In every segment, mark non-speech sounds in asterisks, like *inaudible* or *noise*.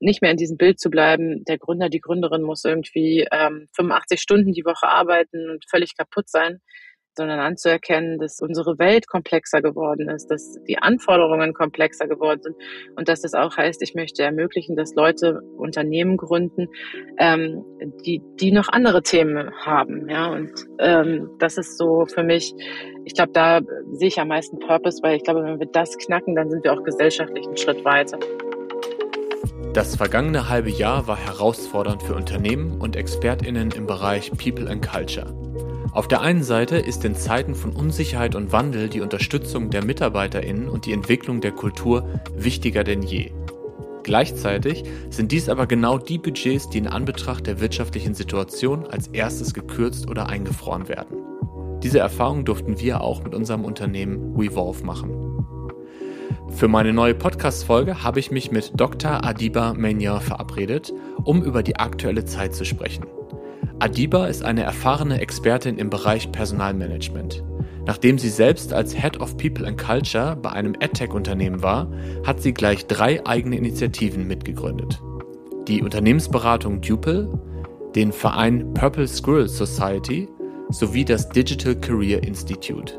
nicht mehr in diesem Bild zu bleiben, der Gründer, die Gründerin muss irgendwie ähm, 85 Stunden die Woche arbeiten und völlig kaputt sein, sondern anzuerkennen, dass unsere Welt komplexer geworden ist, dass die Anforderungen komplexer geworden sind und dass das auch heißt, ich möchte ermöglichen, dass Leute Unternehmen gründen, ähm, die, die noch andere Themen haben. Ja, und ähm, das ist so für mich, ich glaube, da sehe ich am meisten Purpose, weil ich glaube, wenn wir das knacken, dann sind wir auch gesellschaftlich einen Schritt weiter. Das vergangene halbe Jahr war herausfordernd für Unternehmen und Expertinnen im Bereich People and Culture. Auf der einen Seite ist in Zeiten von Unsicherheit und Wandel die Unterstützung der Mitarbeiterinnen und die Entwicklung der Kultur wichtiger denn je. Gleichzeitig sind dies aber genau die Budgets, die in Anbetracht der wirtschaftlichen Situation als erstes gekürzt oder eingefroren werden. Diese Erfahrung durften wir auch mit unserem Unternehmen WeVolve machen. Für meine neue Podcast-Folge habe ich mich mit Dr. Adiba Meignan verabredet, um über die aktuelle Zeit zu sprechen. Adiba ist eine erfahrene Expertin im Bereich Personalmanagement. Nachdem sie selbst als Head of People and Culture bei einem AdTech-Unternehmen war, hat sie gleich drei eigene Initiativen mitgegründet. Die Unternehmensberatung Dupel, den Verein Purple Squirrel Society sowie das Digital Career Institute.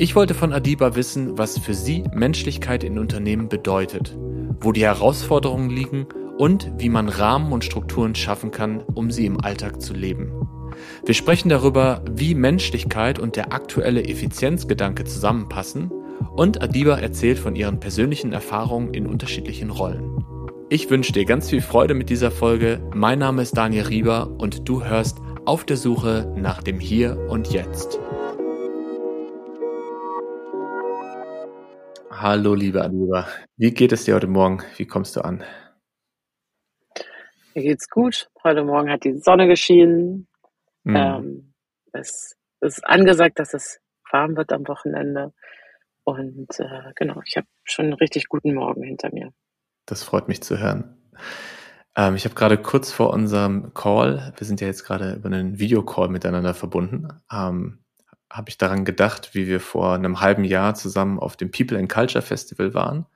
Ich wollte von Adiba wissen, was für sie Menschlichkeit in Unternehmen bedeutet, wo die Herausforderungen liegen und wie man Rahmen und Strukturen schaffen kann, um sie im Alltag zu leben. Wir sprechen darüber, wie Menschlichkeit und der aktuelle Effizienzgedanke zusammenpassen und Adiba erzählt von ihren persönlichen Erfahrungen in unterschiedlichen Rollen. Ich wünsche dir ganz viel Freude mit dieser Folge. Mein Name ist Daniel Rieber und du hörst auf der Suche nach dem Hier und Jetzt. Hallo, liebe Adiba. Wie geht es dir heute Morgen? Wie kommst du an? Mir geht's gut. Heute Morgen hat die Sonne geschienen. Mhm. Ähm, es ist angesagt, dass es warm wird am Wochenende. Und äh, genau, ich habe schon einen richtig guten Morgen hinter mir. Das freut mich zu hören. Ähm, ich habe gerade kurz vor unserem Call, wir sind ja jetzt gerade über einen Videocall miteinander verbunden, ähm, habe ich daran gedacht, wie wir vor einem halben Jahr zusammen auf dem People and Culture Festival waren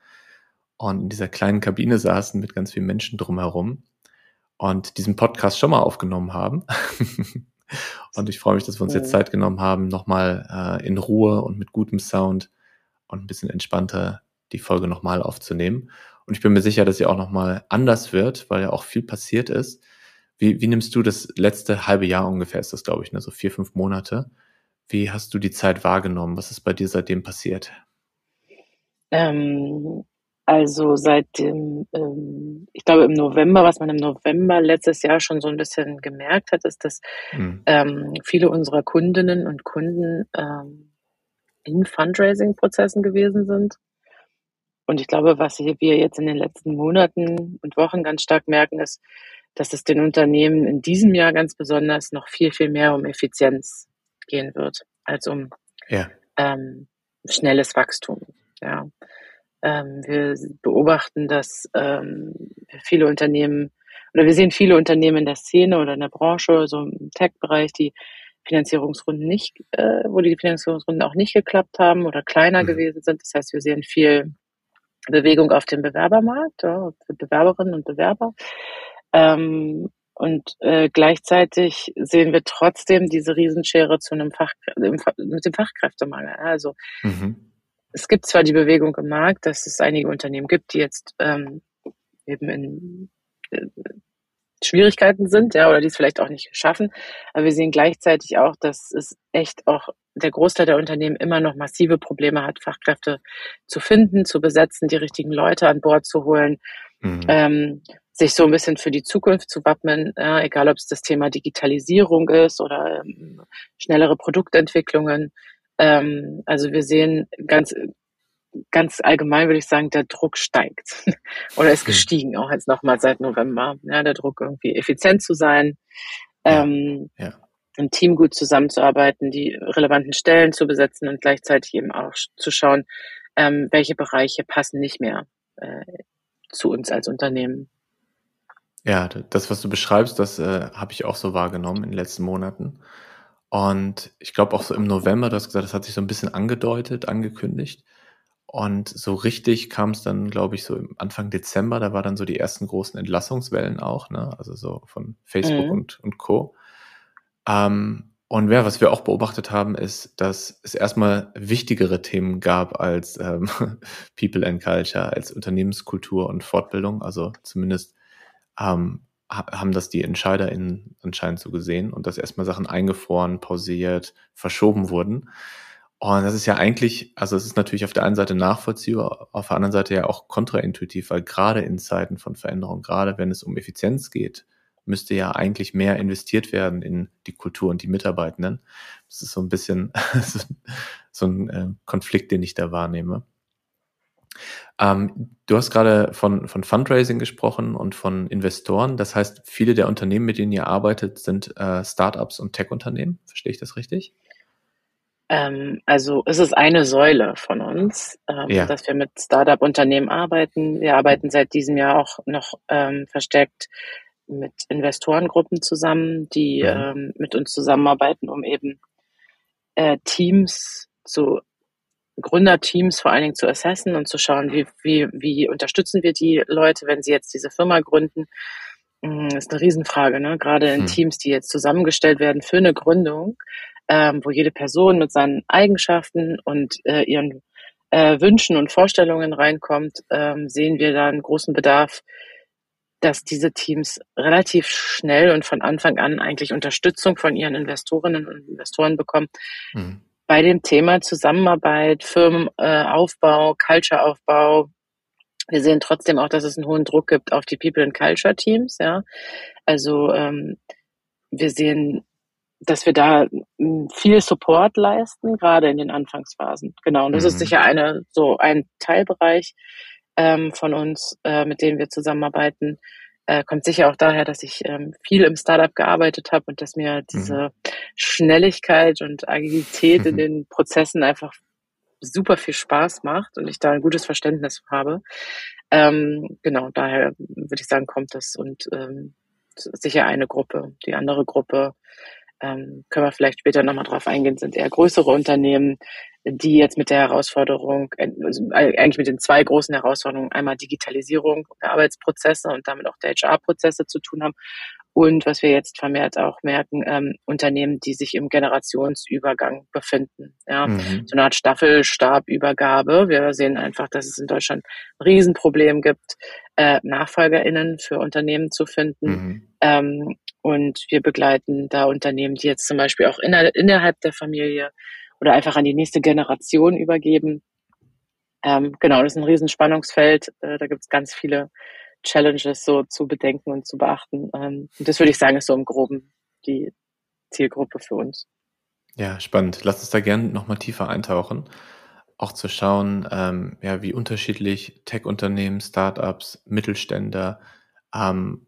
und in dieser kleinen Kabine saßen mit ganz vielen Menschen drumherum und diesen Podcast schon mal aufgenommen haben. *laughs* und ich freue mich, dass wir uns jetzt Zeit genommen haben, nochmal äh, in Ruhe und mit gutem Sound und ein bisschen entspannter die Folge nochmal aufzunehmen. Und ich bin mir sicher, dass sie auch nochmal anders wird, weil ja auch viel passiert ist. Wie, wie nimmst du das letzte halbe Jahr ungefähr, ist das, glaube ich, ne? so vier, fünf Monate? Wie hast du die Zeit wahrgenommen? Was ist bei dir seitdem passiert? Ähm, also seit dem, ähm, ich glaube im November, was man im November letztes Jahr schon so ein bisschen gemerkt hat, ist, dass mhm. ähm, viele unserer Kundinnen und Kunden ähm, in Fundraising-Prozessen gewesen sind. Und ich glaube, was wir jetzt in den letzten Monaten und Wochen ganz stark merken, ist, dass es den Unternehmen in diesem Jahr ganz besonders noch viel, viel mehr um Effizienz gehen wird, als um ja. ähm, schnelles Wachstum. Ja. Ähm, wir beobachten, dass ähm, viele Unternehmen oder wir sehen viele Unternehmen in der Szene oder in der Branche, so im Tech-Bereich, die Finanzierungsrunden nicht, äh, wo die Finanzierungsrunden auch nicht geklappt haben oder kleiner mhm. gewesen sind. Das heißt, wir sehen viel Bewegung auf dem Bewerbermarkt, ja, für Bewerberinnen und Bewerber. Ähm, und äh, gleichzeitig sehen wir trotzdem diese Riesenschere zu einem Fach, mit dem Fachkräftemangel. Also mhm es gibt zwar die Bewegung im Markt, dass es einige Unternehmen gibt, die jetzt ähm, eben in äh, Schwierigkeiten sind, ja, oder die es vielleicht auch nicht schaffen. Aber wir sehen gleichzeitig auch, dass es echt auch der Großteil der Unternehmen immer noch massive Probleme hat, Fachkräfte zu finden, zu besetzen, die richtigen Leute an Bord zu holen, mhm. ähm, sich so ein bisschen für die Zukunft zu wappnen, ja, egal ob es das Thema Digitalisierung ist oder ähm, schnellere Produktentwicklungen. Ähm, also wir sehen ganz, ganz allgemein würde ich sagen, der Druck steigt *laughs* oder ist hm. gestiegen, auch jetzt nochmal seit November. Ja, der Druck irgendwie effizient zu sein, ähm, ja. ja. im Team gut zusammenzuarbeiten, die relevanten Stellen zu besetzen und gleichzeitig eben auch zu schauen, ähm, welche Bereiche passen nicht mehr äh, zu uns als Unternehmen. Ja, das, was du beschreibst, das äh, habe ich auch so wahrgenommen in den letzten Monaten. Und ich glaube auch so im November, du hast gesagt, das hat sich so ein bisschen angedeutet, angekündigt. Und so richtig kam es dann, glaube ich, so Anfang Dezember, da war dann so die ersten großen Entlassungswellen auch, ne? Also so von Facebook mhm. und, und Co. Ähm, und ja, was wir auch beobachtet haben, ist, dass es erstmal wichtigere Themen gab als ähm, *laughs* People and Culture, als Unternehmenskultur und Fortbildung. Also zumindest ähm, haben das die EntscheiderInnen anscheinend so gesehen und dass erstmal Sachen eingefroren, pausiert, verschoben wurden. Und das ist ja eigentlich, also es ist natürlich auf der einen Seite nachvollziehbar, auf der anderen Seite ja auch kontraintuitiv, weil gerade in Zeiten von Veränderung, gerade wenn es um Effizienz geht, müsste ja eigentlich mehr investiert werden in die Kultur und die Mitarbeitenden. Das ist so ein bisschen *laughs* so ein äh, Konflikt, den ich da wahrnehme. Ähm, du hast gerade von, von Fundraising gesprochen und von Investoren. Das heißt, viele der Unternehmen, mit denen ihr arbeitet, sind äh, Startups und Tech-Unternehmen. Verstehe ich das richtig? Ähm, also es ist eine Säule von uns, ähm, ja. dass wir mit Startup-Unternehmen arbeiten. Wir arbeiten seit diesem Jahr auch noch ähm, verstärkt mit Investorengruppen zusammen, die mhm. ähm, mit uns zusammenarbeiten, um eben äh, Teams zu Gründerteams vor allen Dingen zu assessen und zu schauen, wie, wie, wie unterstützen wir die Leute, wenn sie jetzt diese Firma gründen. Das hm, ist eine Riesenfrage, ne? gerade in mhm. Teams, die jetzt zusammengestellt werden für eine Gründung ähm, wo jede Person mit seinen Eigenschaften und äh, ihren äh, Wünschen und Vorstellungen reinkommt, ähm, sehen wir da einen großen Bedarf, dass diese Teams relativ schnell und von Anfang an eigentlich Unterstützung von ihren Investorinnen und Investoren bekommen. Mhm. Bei dem Thema Zusammenarbeit, Firmenaufbau, Cultureaufbau. Wir sehen trotzdem auch, dass es einen hohen Druck gibt auf die People and Culture Teams. Ja, also ähm, wir sehen dass wir da hm, viel Support leisten, gerade in den Anfangsphasen. Genau. Und das mhm. ist sicher eine, so ein Teilbereich ähm, von uns, äh, mit dem wir zusammenarbeiten. Äh, kommt sicher auch daher, dass ich ähm, viel im Startup gearbeitet habe und dass mir diese mhm. Schnelligkeit und Agilität mhm. in den Prozessen einfach super viel Spaß macht und ich da ein gutes Verständnis habe. Ähm, genau, daher würde ich sagen, kommt das und ähm, sicher eine Gruppe. Die andere Gruppe ähm, können wir vielleicht später nochmal drauf eingehen, sind eher größere Unternehmen, die jetzt mit der Herausforderung, also eigentlich mit den zwei großen Herausforderungen, einmal Digitalisierung der Arbeitsprozesse und damit auch der HR-Prozesse zu tun haben und was wir jetzt vermehrt auch merken, ähm, Unternehmen, die sich im Generationsübergang befinden. Ja, mhm. so eine Art Staffelstabübergabe. Wir sehen einfach, dass es in Deutschland ein Riesenproblem gibt, äh, NachfolgerInnen für Unternehmen zu finden. Mhm. Ähm, und wir begleiten da Unternehmen, die jetzt zum Beispiel auch inner, innerhalb der Familie oder einfach an die nächste Generation übergeben. Ähm, genau, das ist ein Riesenspannungsfeld. Äh, da gibt es ganz viele Challenges so zu bedenken und zu beachten. Ähm, und das würde ich sagen, ist so im Groben die Zielgruppe für uns. Ja, spannend. Lass uns da gerne nochmal tiefer eintauchen. Auch zu schauen, ähm, ja, wie unterschiedlich Tech-Unternehmen, Startups, Mittelständler ähm,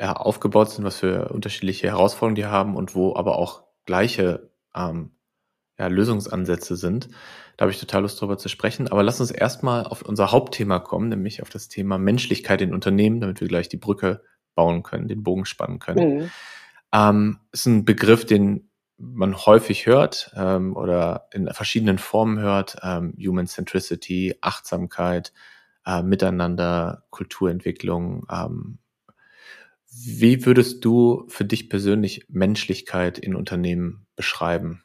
ja, aufgebaut sind, was für unterschiedliche Herausforderungen die haben und wo aber auch gleiche ähm, ja, Lösungsansätze sind. Da habe ich total Lust drüber zu sprechen. Aber lass uns erstmal auf unser Hauptthema kommen, nämlich auf das Thema Menschlichkeit in Unternehmen, damit wir gleich die Brücke bauen können, den Bogen spannen können. Mhm. Ähm, ist ein Begriff, den man häufig hört ähm, oder in verschiedenen Formen hört. Ähm, Human Centricity, Achtsamkeit, äh, Miteinander, Kulturentwicklung, ähm, wie würdest du für dich persönlich Menschlichkeit in Unternehmen beschreiben?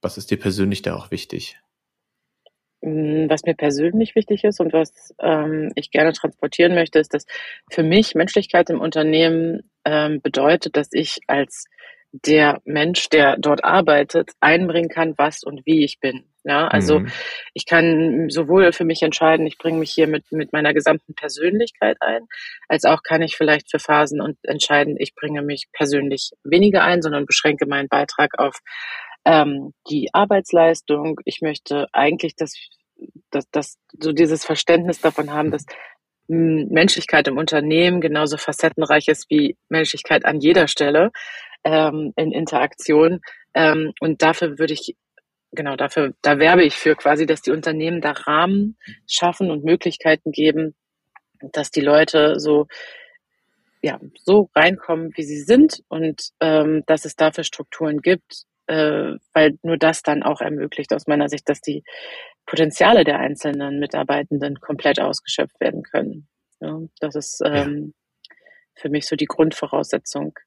Was ist dir persönlich da auch wichtig? Mm, was mir persönlich wichtig ist und was ähm, ich gerne transportieren möchte, ist, dass für mich Menschlichkeit im Unternehmen ähm, bedeutet, dass ich als der Mensch, der dort arbeitet, einbringen kann, was und wie ich bin. Ja, also mhm. ich kann sowohl für mich entscheiden, ich bringe mich hier mit, mit meiner gesamten Persönlichkeit ein, als auch kann ich vielleicht für Phasen und entscheiden, ich bringe mich persönlich weniger ein, sondern beschränke meinen Beitrag auf ähm, die Arbeitsleistung. Ich möchte eigentlich, dass, dass, dass so dieses Verständnis davon haben, dass Menschlichkeit im Unternehmen genauso facettenreich ist wie Menschlichkeit an jeder Stelle ähm, in Interaktion. Ähm, und dafür würde ich genau, dafür, da werbe ich für quasi, dass die Unternehmen da Rahmen schaffen und Möglichkeiten geben, dass die Leute so, ja, so reinkommen, wie sie sind und ähm, dass es dafür Strukturen gibt, äh, weil nur das dann auch ermöglicht aus meiner Sicht, dass die Potenziale der einzelnen Mitarbeitenden komplett ausgeschöpft werden können. Ja, das ist ähm, für mich so die Grundvoraussetzung.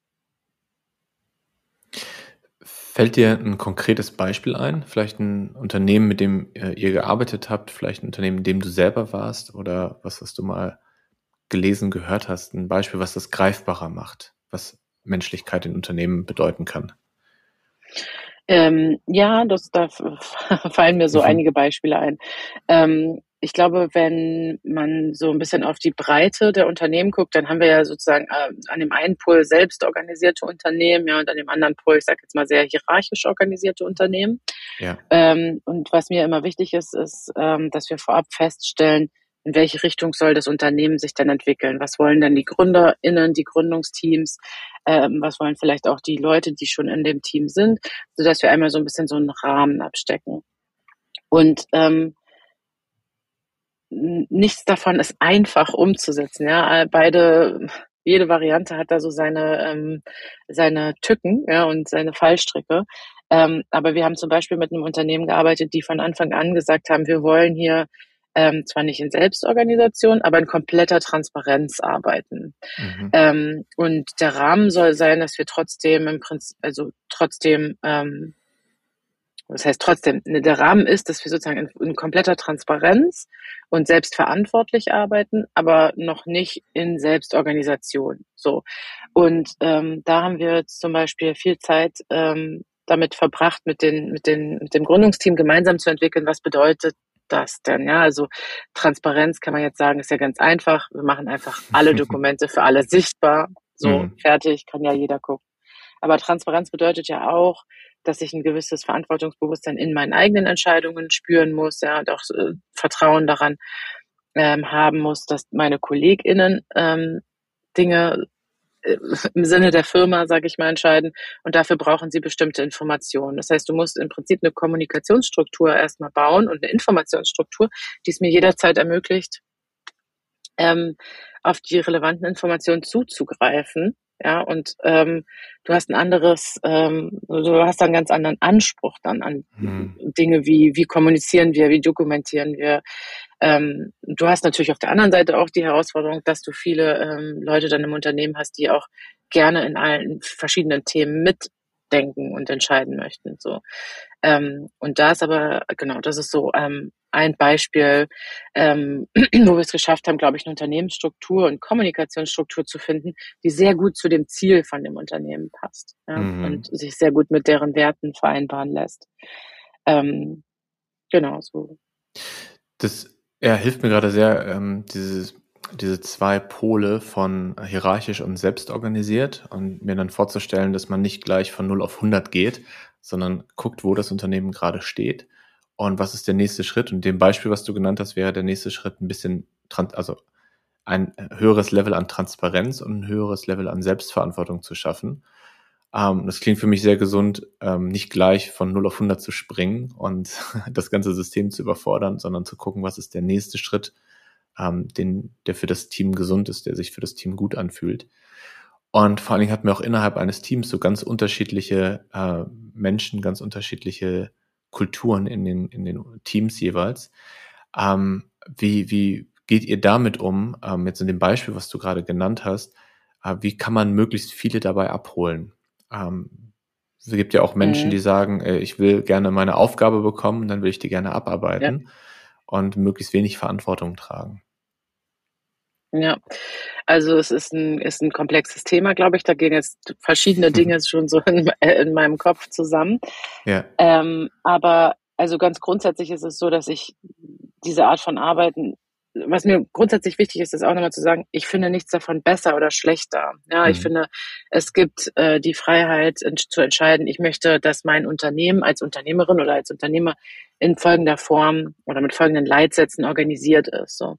Fällt dir ein konkretes Beispiel ein? Vielleicht ein Unternehmen, mit dem äh, ihr gearbeitet habt, vielleicht ein Unternehmen, in dem du selber warst oder was, was du mal gelesen, gehört hast? Ein Beispiel, was das greifbarer macht, was Menschlichkeit in Unternehmen bedeuten kann? Ähm, ja, das, da *laughs* fallen mir so mhm. einige Beispiele ein. Ähm, ich glaube, wenn man so ein bisschen auf die Breite der Unternehmen guckt, dann haben wir ja sozusagen äh, an dem einen Pol selbst organisierte Unternehmen, ja, und an dem anderen Pol, ich sage jetzt mal sehr hierarchisch organisierte Unternehmen. Ja. Ähm, und was mir immer wichtig ist, ist, ähm, dass wir vorab feststellen, in welche Richtung soll das Unternehmen sich denn entwickeln? Was wollen denn die GründerInnen, die Gründungsteams? Ähm, was wollen vielleicht auch die Leute, die schon in dem Team sind, sodass wir einmal so ein bisschen so einen Rahmen abstecken. Und ähm, nichts davon ist einfach umzusetzen. Ja, beide, jede Variante hat da so seine ähm, seine Tücken ja, und seine Fallstricke. Ähm, aber wir haben zum Beispiel mit einem Unternehmen gearbeitet, die von Anfang an gesagt haben, wir wollen hier ähm, zwar nicht in Selbstorganisation, aber in kompletter Transparenz arbeiten. Mhm. Ähm, und der Rahmen soll sein, dass wir trotzdem im Prinzip, also trotzdem, ähm, das heißt trotzdem, ne, der Rahmen ist, dass wir sozusagen in, in kompletter Transparenz und selbstverantwortlich arbeiten, aber noch nicht in Selbstorganisation. So. Und ähm, da haben wir jetzt zum Beispiel viel Zeit ähm, damit verbracht, mit, den, mit, den, mit dem Gründungsteam gemeinsam zu entwickeln, was bedeutet das denn? Ja, also Transparenz kann man jetzt sagen, ist ja ganz einfach. Wir machen einfach alle *laughs* Dokumente für alle sichtbar. So, mhm. fertig, kann ja jeder gucken. Aber Transparenz bedeutet ja auch, dass ich ein gewisses Verantwortungsbewusstsein in meinen eigenen Entscheidungen spüren muss, ja, und auch äh, Vertrauen daran ähm, haben muss, dass meine KollegInnen ähm, Dinge äh, *laughs* im Sinne der Firma, sage ich mal, entscheiden. Und dafür brauchen sie bestimmte Informationen. Das heißt, du musst im Prinzip eine Kommunikationsstruktur erstmal bauen und eine Informationsstruktur, die es mir jederzeit ermöglicht, ähm, auf die relevanten Informationen zuzugreifen. Ja, und ähm, du hast ein anderes, ähm, du hast einen ganz anderen Anspruch dann an mhm. Dinge wie, wie kommunizieren wir, wie dokumentieren wir, ähm, du hast natürlich auf der anderen Seite auch die Herausforderung, dass du viele ähm, Leute dann im Unternehmen hast, die auch gerne in allen verschiedenen Themen mitdenken und entscheiden möchten. So. Ähm, und da ist aber, genau, das ist so ähm, ein Beispiel, ähm, *clears throat* wo wir es geschafft haben, glaube ich, eine Unternehmensstruktur und Kommunikationsstruktur zu finden, die sehr gut zu dem Ziel von dem Unternehmen passt ja, mhm. und sich sehr gut mit deren Werten vereinbaren lässt. Ähm, genau so. Das ja, hilft mir gerade sehr, ähm, dieses, diese zwei Pole von hierarchisch und selbstorganisiert und mir dann vorzustellen, dass man nicht gleich von 0 auf 100 geht, sondern guckt, wo das Unternehmen gerade steht und was ist der nächste Schritt. Und dem Beispiel, was du genannt hast, wäre der nächste Schritt ein bisschen, also ein höheres Level an Transparenz und ein höheres Level an Selbstverantwortung zu schaffen. Ähm, das klingt für mich sehr gesund, ähm, nicht gleich von 0 auf 100 zu springen und *laughs* das ganze System zu überfordern, sondern zu gucken, was ist der nächste Schritt, ähm, den, der für das Team gesund ist, der sich für das Team gut anfühlt. Und vor allen Dingen hatten wir auch innerhalb eines Teams so ganz unterschiedliche äh, Menschen, ganz unterschiedliche Kulturen in den, in den Teams jeweils. Ähm, wie, wie geht ihr damit um? Ähm, jetzt in dem Beispiel, was du gerade genannt hast, äh, wie kann man möglichst viele dabei abholen? Ähm, es gibt ja auch Menschen, mhm. die sagen, äh, ich will gerne meine Aufgabe bekommen, dann will ich die gerne abarbeiten ja. und möglichst wenig Verantwortung tragen. Ja, also es ist ein, ist ein komplexes Thema, glaube ich. Da gehen jetzt verschiedene *laughs* Dinge schon so in, in meinem Kopf zusammen. Ja. Ähm, aber also ganz grundsätzlich ist es so, dass ich diese Art von Arbeiten was mir grundsätzlich wichtig ist, ist auch nochmal zu sagen, ich finde nichts davon besser oder schlechter. Ja, mhm. ich finde, es gibt äh, die Freiheit zu entscheiden, ich möchte, dass mein Unternehmen als Unternehmerin oder als Unternehmer in folgender Form oder mit folgenden Leitsätzen organisiert ist. So.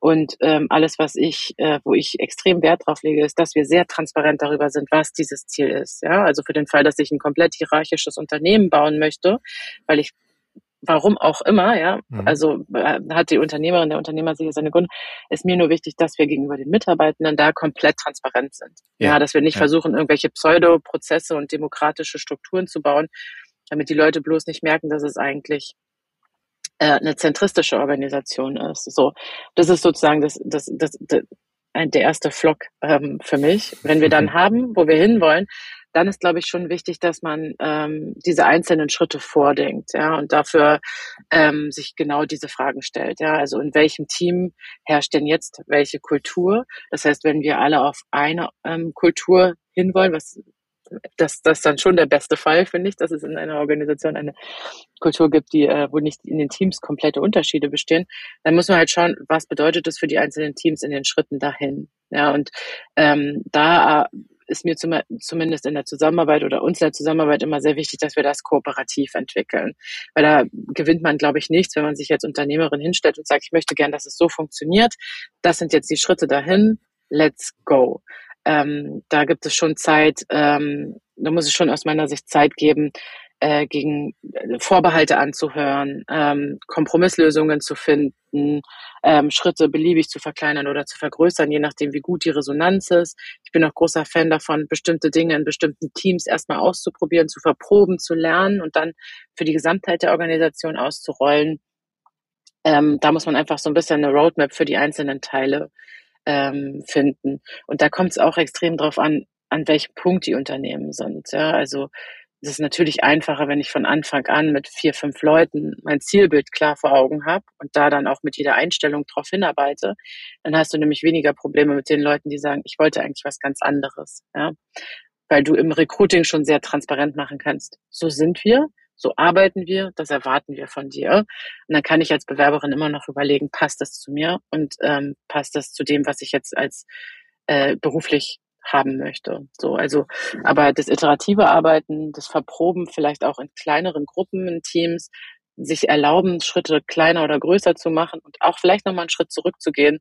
Und ähm, alles, was ich, äh, wo ich extrem Wert drauf lege, ist, dass wir sehr transparent darüber sind, was dieses Ziel ist. Ja, also für den Fall, dass ich ein komplett hierarchisches Unternehmen bauen möchte, weil ich warum auch immer, ja, mhm. also äh, hat die Unternehmerin, der Unternehmer sicher seine Gründe, ist mir nur wichtig, dass wir gegenüber den Mitarbeitenden da komplett transparent sind. Ja, ja dass wir nicht ja. versuchen, irgendwelche Pseudo-Prozesse und demokratische Strukturen zu bauen, damit die Leute bloß nicht merken, dass es eigentlich äh, eine zentristische Organisation ist. So, das ist sozusagen das, das, das, das der erste Flock ähm, für mich. Wenn wir dann *laughs* haben, wo wir hinwollen, dann ist, glaube ich, schon wichtig, dass man ähm, diese einzelnen Schritte vordenkt, ja, und dafür ähm, sich genau diese Fragen stellt, ja. Also in welchem Team herrscht denn jetzt welche Kultur? Das heißt, wenn wir alle auf eine ähm, Kultur hinwollen, was das, das ist dann schon der beste Fall, finde ich, dass es in einer Organisation eine Kultur gibt, die, äh, wo nicht in den Teams komplette Unterschiede bestehen. Dann muss man halt schauen, was bedeutet das für die einzelnen Teams in den Schritten dahin. Ja, und ähm, da ist mir zum, zumindest in der Zusammenarbeit oder uns in der Zusammenarbeit immer sehr wichtig, dass wir das kooperativ entwickeln. Weil da gewinnt man, glaube ich, nichts, wenn man sich als Unternehmerin hinstellt und sagt, ich möchte gern, dass es so funktioniert. Das sind jetzt die Schritte dahin. Let's go ähm, da gibt es schon Zeit, ähm, da muss es schon aus meiner Sicht Zeit geben, äh, gegen äh, Vorbehalte anzuhören, ähm, Kompromisslösungen zu finden, ähm, Schritte beliebig zu verkleinern oder zu vergrößern, je nachdem, wie gut die Resonanz ist. Ich bin auch großer Fan davon, bestimmte Dinge in bestimmten Teams erstmal auszuprobieren, zu verproben, zu lernen und dann für die Gesamtheit der Organisation auszurollen. Ähm, da muss man einfach so ein bisschen eine Roadmap für die einzelnen Teile ähm, finden. Und da kommt es auch extrem drauf an, an welchem Punkt die Unternehmen sind. Ja, also es ist natürlich einfacher, wenn ich von Anfang an mit vier, fünf Leuten mein Zielbild klar vor Augen habe und da dann auch mit jeder Einstellung drauf hinarbeite. Dann hast du nämlich weniger Probleme mit den Leuten, die sagen, ich wollte eigentlich was ganz anderes. Ja? Weil du im Recruiting schon sehr transparent machen kannst. So sind wir so arbeiten wir, das erwarten wir von dir. Und dann kann ich als Bewerberin immer noch überlegen, passt das zu mir und ähm, passt das zu dem, was ich jetzt als äh, beruflich haben möchte. So, also, aber das iterative Arbeiten, das Verproben vielleicht auch in kleineren Gruppen, in Teams, sich erlauben, Schritte kleiner oder größer zu machen und auch vielleicht nochmal einen Schritt zurückzugehen.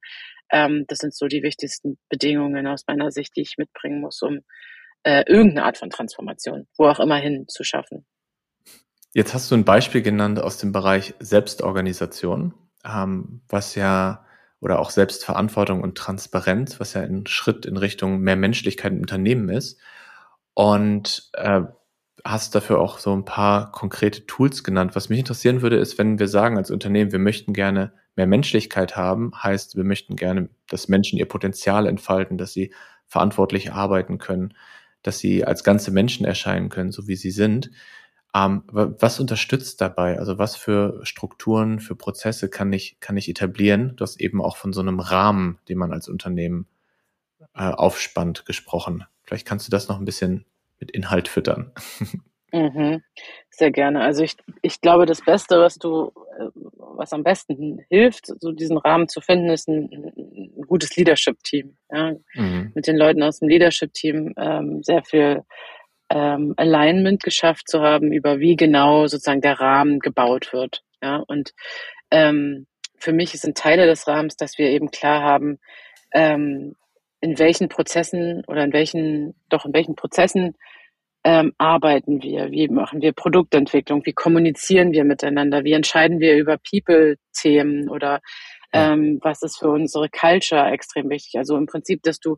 Ähm, das sind so die wichtigsten Bedingungen aus meiner Sicht, die ich mitbringen muss, um äh, irgendeine Art von Transformation, wo auch immer hin zu schaffen. Jetzt hast du ein Beispiel genannt aus dem Bereich Selbstorganisation, ähm, was ja oder auch Selbstverantwortung und Transparenz, was ja ein Schritt in Richtung mehr Menschlichkeit im Unternehmen ist. Und äh, hast dafür auch so ein paar konkrete Tools genannt. Was mich interessieren würde, ist, wenn wir sagen als Unternehmen, wir möchten gerne mehr Menschlichkeit haben, heißt, wir möchten gerne, dass Menschen ihr Potenzial entfalten, dass sie verantwortlich arbeiten können, dass sie als ganze Menschen erscheinen können, so wie sie sind. Ähm, was unterstützt dabei? Also was für Strukturen, für Prozesse kann ich, kann ich etablieren? Du hast eben auch von so einem Rahmen, den man als Unternehmen äh, aufspannt, gesprochen. Vielleicht kannst du das noch ein bisschen mit Inhalt füttern. *laughs* Mhm, sehr gerne. Also ich, ich glaube, das Beste, was du, äh, was am besten hilft, so diesen Rahmen zu finden, ist ein, ein gutes Leadership-Team. Ja? Mhm. Mit den Leuten aus dem Leadership-Team ähm, sehr viel ähm, Alignment geschafft zu haben, über wie genau sozusagen der Rahmen gebaut wird. Ja, und ähm, für mich sind Teile des Rahmens, dass wir eben klar haben, ähm, in welchen Prozessen oder in welchen, doch in welchen Prozessen ähm, arbeiten wir, wie machen wir Produktentwicklung, wie kommunizieren wir miteinander, wie entscheiden wir über People-Themen oder ähm, was ist für unsere Culture extrem wichtig. Also im Prinzip, dass du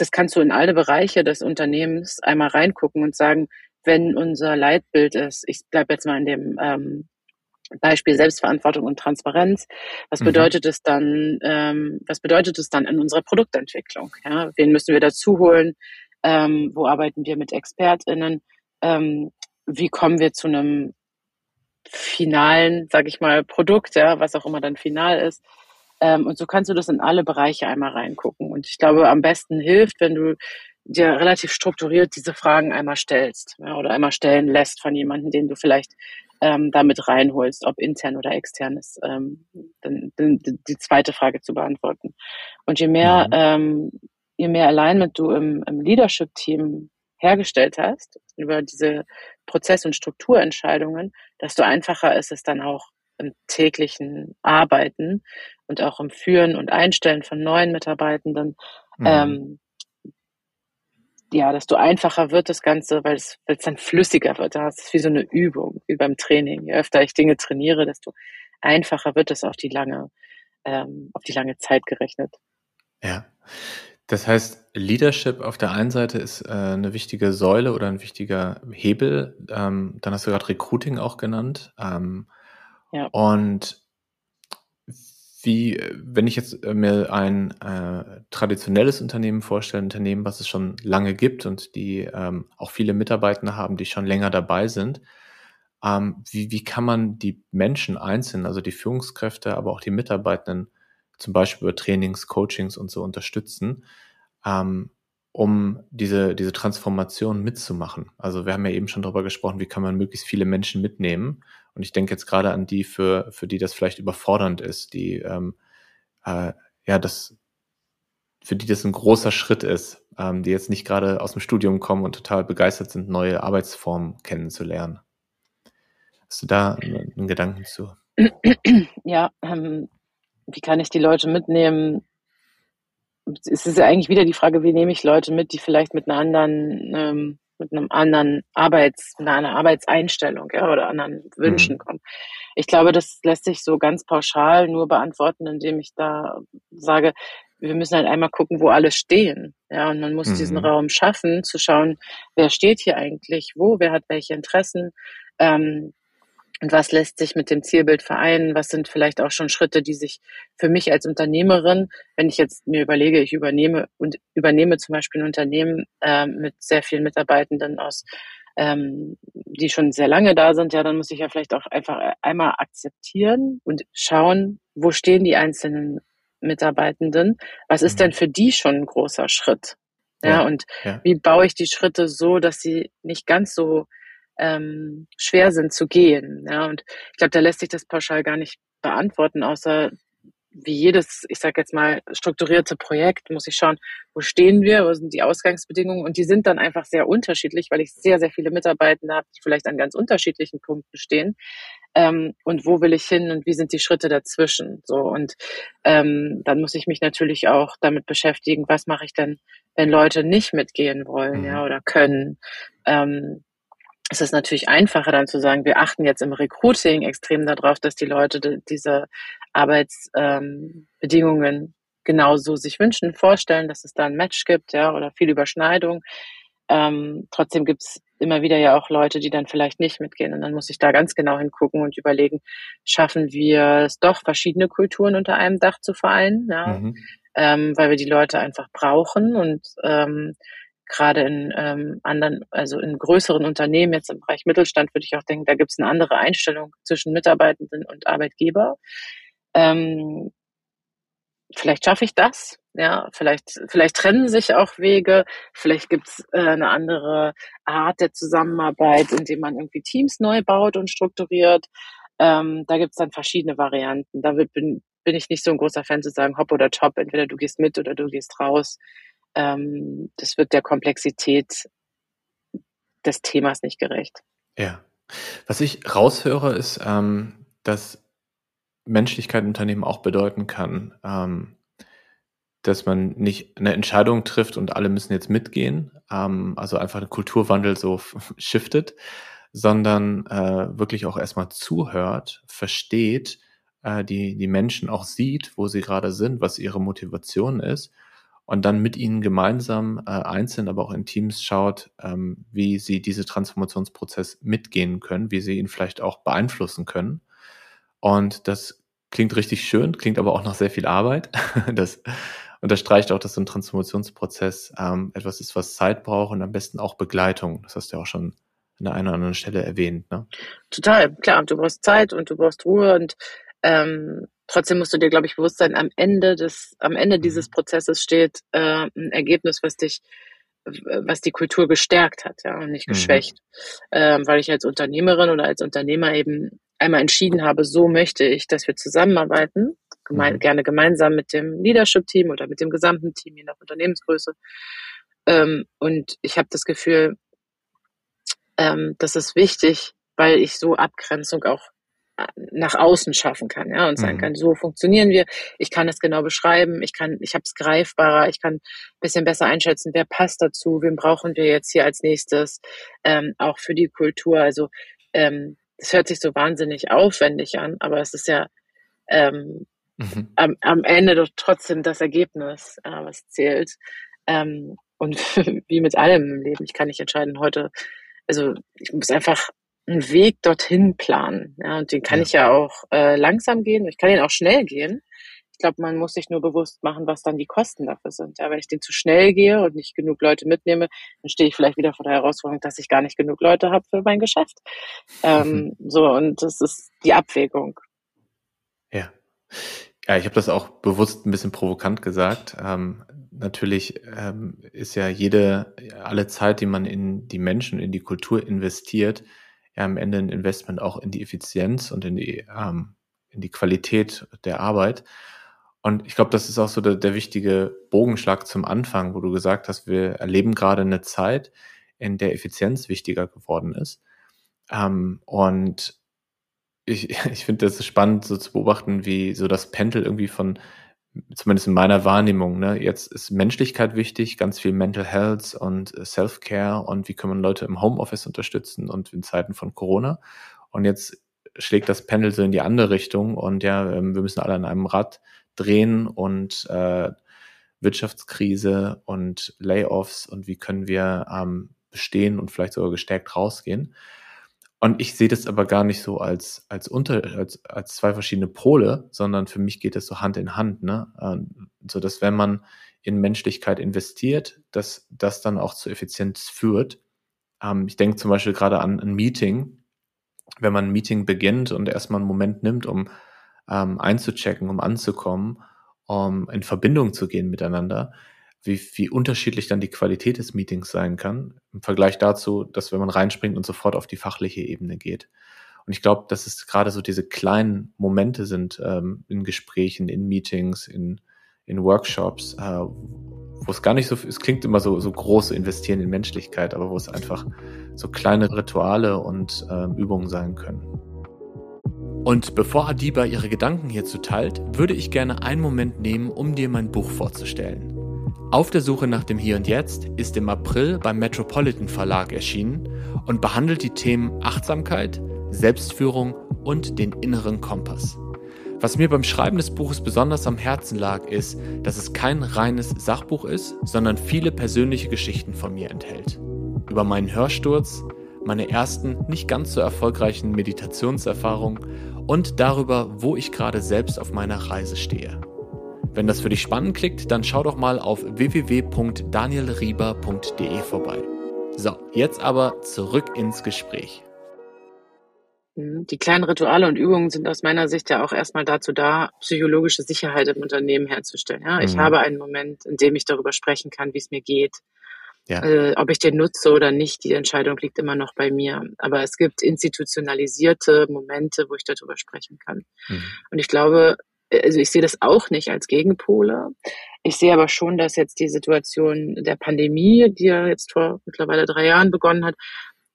das kannst du in alle Bereiche des Unternehmens einmal reingucken und sagen, wenn unser Leitbild ist, ich bleibe jetzt mal in dem ähm, Beispiel Selbstverantwortung und Transparenz. Was mhm. bedeutet es dann? Ähm, was bedeutet es dann in unserer Produktentwicklung? Ja, wen müssen wir dazu holen? Ähm, wo arbeiten wir mit ExpertInnen? Ähm, wie kommen wir zu einem finalen, sage ich mal, Produkt, ja, was auch immer dann final ist? Ähm, und so kannst du das in alle Bereiche einmal reingucken. Und ich glaube, am besten hilft, wenn du dir relativ strukturiert diese Fragen einmal stellst ja, oder einmal stellen lässt von jemandem, den du vielleicht ähm, damit reinholst, ob intern oder extern ist, ähm, dann, dann die zweite Frage zu beantworten. Und je mehr, mhm. ähm, je mehr Alignment du im, im Leadership-Team hergestellt hast über diese Prozess- und Strukturentscheidungen, desto einfacher ist es dann auch im täglichen Arbeiten und auch im Führen und Einstellen von neuen Mitarbeitenden, mhm. ähm, ja, desto einfacher wird das Ganze, weil es, weil es dann flüssiger wird. Das ist wie so eine Übung, wie beim Training. Je öfter ich Dinge trainiere, desto einfacher wird es auf die lange, ähm, auf die lange Zeit gerechnet. Ja. Das heißt, Leadership auf der einen Seite ist äh, eine wichtige Säule oder ein wichtiger Hebel. Ähm, dann hast du gerade Recruiting auch genannt. Ähm, ja. Und wie, wenn ich jetzt äh, mir ein äh, traditionelles Unternehmen vorstelle, ein Unternehmen, was es schon lange gibt und die ähm, auch viele Mitarbeiter haben, die schon länger dabei sind, ähm, wie, wie kann man die Menschen einzeln, also die Führungskräfte, aber auch die Mitarbeitenden, zum Beispiel über Trainings, Coachings und so unterstützen, ähm, um diese, diese Transformation mitzumachen? Also wir haben ja eben schon darüber gesprochen, wie kann man möglichst viele Menschen mitnehmen und ich denke jetzt gerade an die, für, für die das vielleicht überfordernd ist, die ähm, äh, ja das für die das ein großer Schritt ist, ähm, die jetzt nicht gerade aus dem Studium kommen und total begeistert sind, neue Arbeitsformen kennenzulernen. Hast du da einen, Gedanken zu? Ja, ähm, wie kann ich die Leute mitnehmen? Es ist ja eigentlich wieder die Frage, wie nehme ich Leute mit, die vielleicht mit einer anderen ähm, mit einem anderen Arbeits, mit einer Arbeitseinstellung ja, oder anderen Wünschen mhm. kommen. Ich glaube, das lässt sich so ganz pauschal nur beantworten, indem ich da sage, wir müssen halt einmal gucken, wo alle stehen. Ja, und man muss mhm. diesen Raum schaffen, zu schauen, wer steht hier eigentlich, wo, wer hat welche Interessen, ähm, und was lässt sich mit dem Zielbild vereinen? Was sind vielleicht auch schon Schritte, die sich für mich als Unternehmerin, wenn ich jetzt mir überlege, ich übernehme und übernehme zum Beispiel ein Unternehmen äh, mit sehr vielen Mitarbeitenden aus, ähm, die schon sehr lange da sind, ja, dann muss ich ja vielleicht auch einfach einmal akzeptieren und schauen, wo stehen die einzelnen Mitarbeitenden? Was ist mhm. denn für die schon ein großer Schritt? Ja, ja und ja. wie baue ich die Schritte so, dass sie nicht ganz so ähm, schwer sind zu gehen. Ja, und ich glaube, da lässt sich das pauschal gar nicht beantworten, außer wie jedes, ich sage jetzt mal, strukturierte Projekt muss ich schauen, wo stehen wir, wo sind die Ausgangsbedingungen und die sind dann einfach sehr unterschiedlich, weil ich sehr, sehr viele Mitarbeiter habe, die vielleicht an ganz unterschiedlichen Punkten stehen. Ähm, und wo will ich hin und wie sind die Schritte dazwischen? So und ähm, dann muss ich mich natürlich auch damit beschäftigen, was mache ich denn, wenn Leute nicht mitgehen wollen, ja mhm. oder können. Ähm, es ist natürlich einfacher dann zu sagen, wir achten jetzt im Recruiting extrem darauf, dass die Leute diese Arbeitsbedingungen ähm, genauso sich wünschen, vorstellen, dass es da ein Match gibt, ja, oder viel Überschneidung. Ähm, trotzdem gibt's immer wieder ja auch Leute, die dann vielleicht nicht mitgehen. Und dann muss ich da ganz genau hingucken und überlegen, schaffen wir es doch, verschiedene Kulturen unter einem Dach zu vereinen, ja, mhm. ähm, weil wir die Leute einfach brauchen und ähm, gerade in ähm, anderen, also in größeren Unternehmen, jetzt im Bereich Mittelstand, würde ich auch denken, da gibt es eine andere Einstellung zwischen Mitarbeitenden und Arbeitgeber. Ähm, vielleicht schaffe ich das, ja, vielleicht, vielleicht trennen sich auch Wege, vielleicht gibt es äh, eine andere Art der Zusammenarbeit, indem man irgendwie Teams neu baut und strukturiert. Ähm, da gibt es dann verschiedene Varianten. Da bin, bin ich nicht so ein großer Fan zu sagen, hopp oder top, entweder du gehst mit oder du gehst raus ähm, das wird der Komplexität des Themas nicht gerecht. Ja. Was ich raushöre, ist, ähm, dass Menschlichkeit im Unternehmen auch bedeuten kann, ähm, dass man nicht eine Entscheidung trifft und alle müssen jetzt mitgehen, ähm, also einfach ein Kulturwandel so shiftet, sondern äh, wirklich auch erstmal zuhört, versteht, äh, die, die Menschen auch sieht, wo sie gerade sind, was ihre Motivation ist und dann mit ihnen gemeinsam äh, einzeln, aber auch in Teams schaut, ähm, wie sie diese Transformationsprozess mitgehen können, wie sie ihn vielleicht auch beeinflussen können. Und das klingt richtig schön, klingt aber auch nach sehr viel Arbeit. *laughs* das unterstreicht auch, dass so ein Transformationsprozess ähm, etwas ist, was Zeit braucht und am besten auch Begleitung. Das hast du ja auch schon an der einen oder anderen Stelle erwähnt. Ne? Total, klar. Du brauchst Zeit und du brauchst Ruhe und ähm, trotzdem musst du dir, glaube ich, bewusst sein, am Ende des, am Ende mhm. dieses Prozesses steht äh, ein Ergebnis, was dich, was die Kultur gestärkt hat, ja, und nicht mhm. geschwächt. Ähm, weil ich als Unternehmerin oder als Unternehmer eben einmal entschieden habe, so möchte ich, dass wir zusammenarbeiten, geme mhm. gerne gemeinsam mit dem Leadership-Team oder mit dem gesamten Team, je nach Unternehmensgröße. Ähm, und ich habe das Gefühl, ähm, das ist wichtig, weil ich so Abgrenzung auch nach außen schaffen kann, ja, und sagen mhm. kann, so funktionieren wir. Ich kann es genau beschreiben, ich kann, ich habe es greifbarer, ich kann ein bisschen besser einschätzen, wer passt dazu, wen brauchen wir jetzt hier als nächstes, ähm, auch für die Kultur. Also ähm, das hört sich so wahnsinnig aufwendig an, aber es ist ja ähm, mhm. am, am Ende doch trotzdem das Ergebnis, äh, was zählt. Ähm, und *laughs* wie mit allem im Leben, ich kann nicht entscheiden heute, also ich muss einfach einen Weg dorthin planen. Ja, und den kann ja. ich ja auch äh, langsam gehen, ich kann den auch schnell gehen. Ich glaube, man muss sich nur bewusst machen, was dann die Kosten dafür sind. Ja, wenn ich den zu schnell gehe und nicht genug Leute mitnehme, dann stehe ich vielleicht wieder vor der Herausforderung, dass ich gar nicht genug Leute habe für mein Geschäft. Ähm, mhm. So, und das ist die Abwägung. Ja. Ja, ich habe das auch bewusst ein bisschen provokant gesagt. Ähm, natürlich ähm, ist ja jede, alle Zeit, die man in die Menschen, in die Kultur investiert, ja am Ende ein Investment auch in die Effizienz und in die, ähm, in die Qualität der Arbeit. Und ich glaube, das ist auch so der, der wichtige Bogenschlag zum Anfang, wo du gesagt hast, wir erleben gerade eine Zeit, in der Effizienz wichtiger geworden ist. Ähm, und ich, *laughs* ich finde das spannend, so zu beobachten, wie so das Pendel irgendwie von zumindest in meiner Wahrnehmung, ne, jetzt ist Menschlichkeit wichtig, ganz viel Mental Health und äh, Self-Care und wie kann man Leute im Homeoffice unterstützen und in Zeiten von Corona. Und jetzt schlägt das Pendel so in die andere Richtung und ja, ähm, wir müssen alle an einem Rad drehen und äh, Wirtschaftskrise und Layoffs und wie können wir ähm, bestehen und vielleicht sogar gestärkt rausgehen. Und ich sehe das aber gar nicht so als, als, unter, als, als zwei verschiedene Pole, sondern für mich geht es so Hand in Hand. Ne? Ähm, so dass wenn man in Menschlichkeit investiert, dass das dann auch zu Effizienz führt. Ähm, ich denke zum Beispiel gerade an ein Meeting. Wenn man ein Meeting beginnt und erstmal einen Moment nimmt, um ähm, einzuchecken, um anzukommen, um in Verbindung zu gehen miteinander, wie, wie unterschiedlich dann die Qualität des Meetings sein kann, im Vergleich dazu, dass wenn man reinspringt und sofort auf die fachliche Ebene geht. Und ich glaube, dass es gerade so diese kleinen Momente sind ähm, in Gesprächen, in Meetings, in, in Workshops, äh, wo es gar nicht so, es klingt immer so, so groß investieren in Menschlichkeit, aber wo es einfach so kleine Rituale und äh, Übungen sein können. Und bevor Adiba ihre Gedanken hierzu teilt, würde ich gerne einen Moment nehmen, um dir mein Buch vorzustellen. Auf der Suche nach dem Hier und Jetzt ist im April beim Metropolitan Verlag erschienen und behandelt die Themen Achtsamkeit, Selbstführung und den inneren Kompass. Was mir beim Schreiben des Buches besonders am Herzen lag, ist, dass es kein reines Sachbuch ist, sondern viele persönliche Geschichten von mir enthält. Über meinen Hörsturz, meine ersten nicht ganz so erfolgreichen Meditationserfahrungen und darüber, wo ich gerade selbst auf meiner Reise stehe. Wenn das für dich spannend klingt, dann schau doch mal auf www.danielrieber.de vorbei. So, jetzt aber zurück ins Gespräch. Mhm, die kleinen Rituale und Übungen sind aus meiner Sicht ja auch erstmal dazu da, psychologische Sicherheit im Unternehmen herzustellen. Ja, ich mhm. habe einen Moment, in dem ich darüber sprechen kann, wie es mir geht. Ja. Äh, ob ich den nutze oder nicht, die Entscheidung liegt immer noch bei mir. Aber es gibt institutionalisierte Momente, wo ich darüber sprechen kann. Mhm. Und ich glaube, also ich sehe das auch nicht als Gegenpole. Ich sehe aber schon, dass jetzt die Situation der Pandemie, die ja jetzt vor mittlerweile drei Jahren begonnen hat,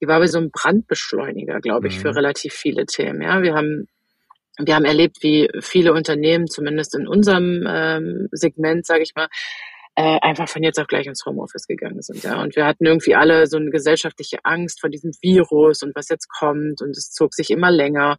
die war wie so ein Brandbeschleuniger, glaube ich, mhm. für relativ viele Themen. Ja, wir haben wir haben erlebt, wie viele Unternehmen, zumindest in unserem ähm, Segment, sage ich mal, äh, einfach von jetzt auf gleich ins Homeoffice gegangen sind. Ja. Und wir hatten irgendwie alle so eine gesellschaftliche Angst vor diesem Virus und was jetzt kommt und es zog sich immer länger.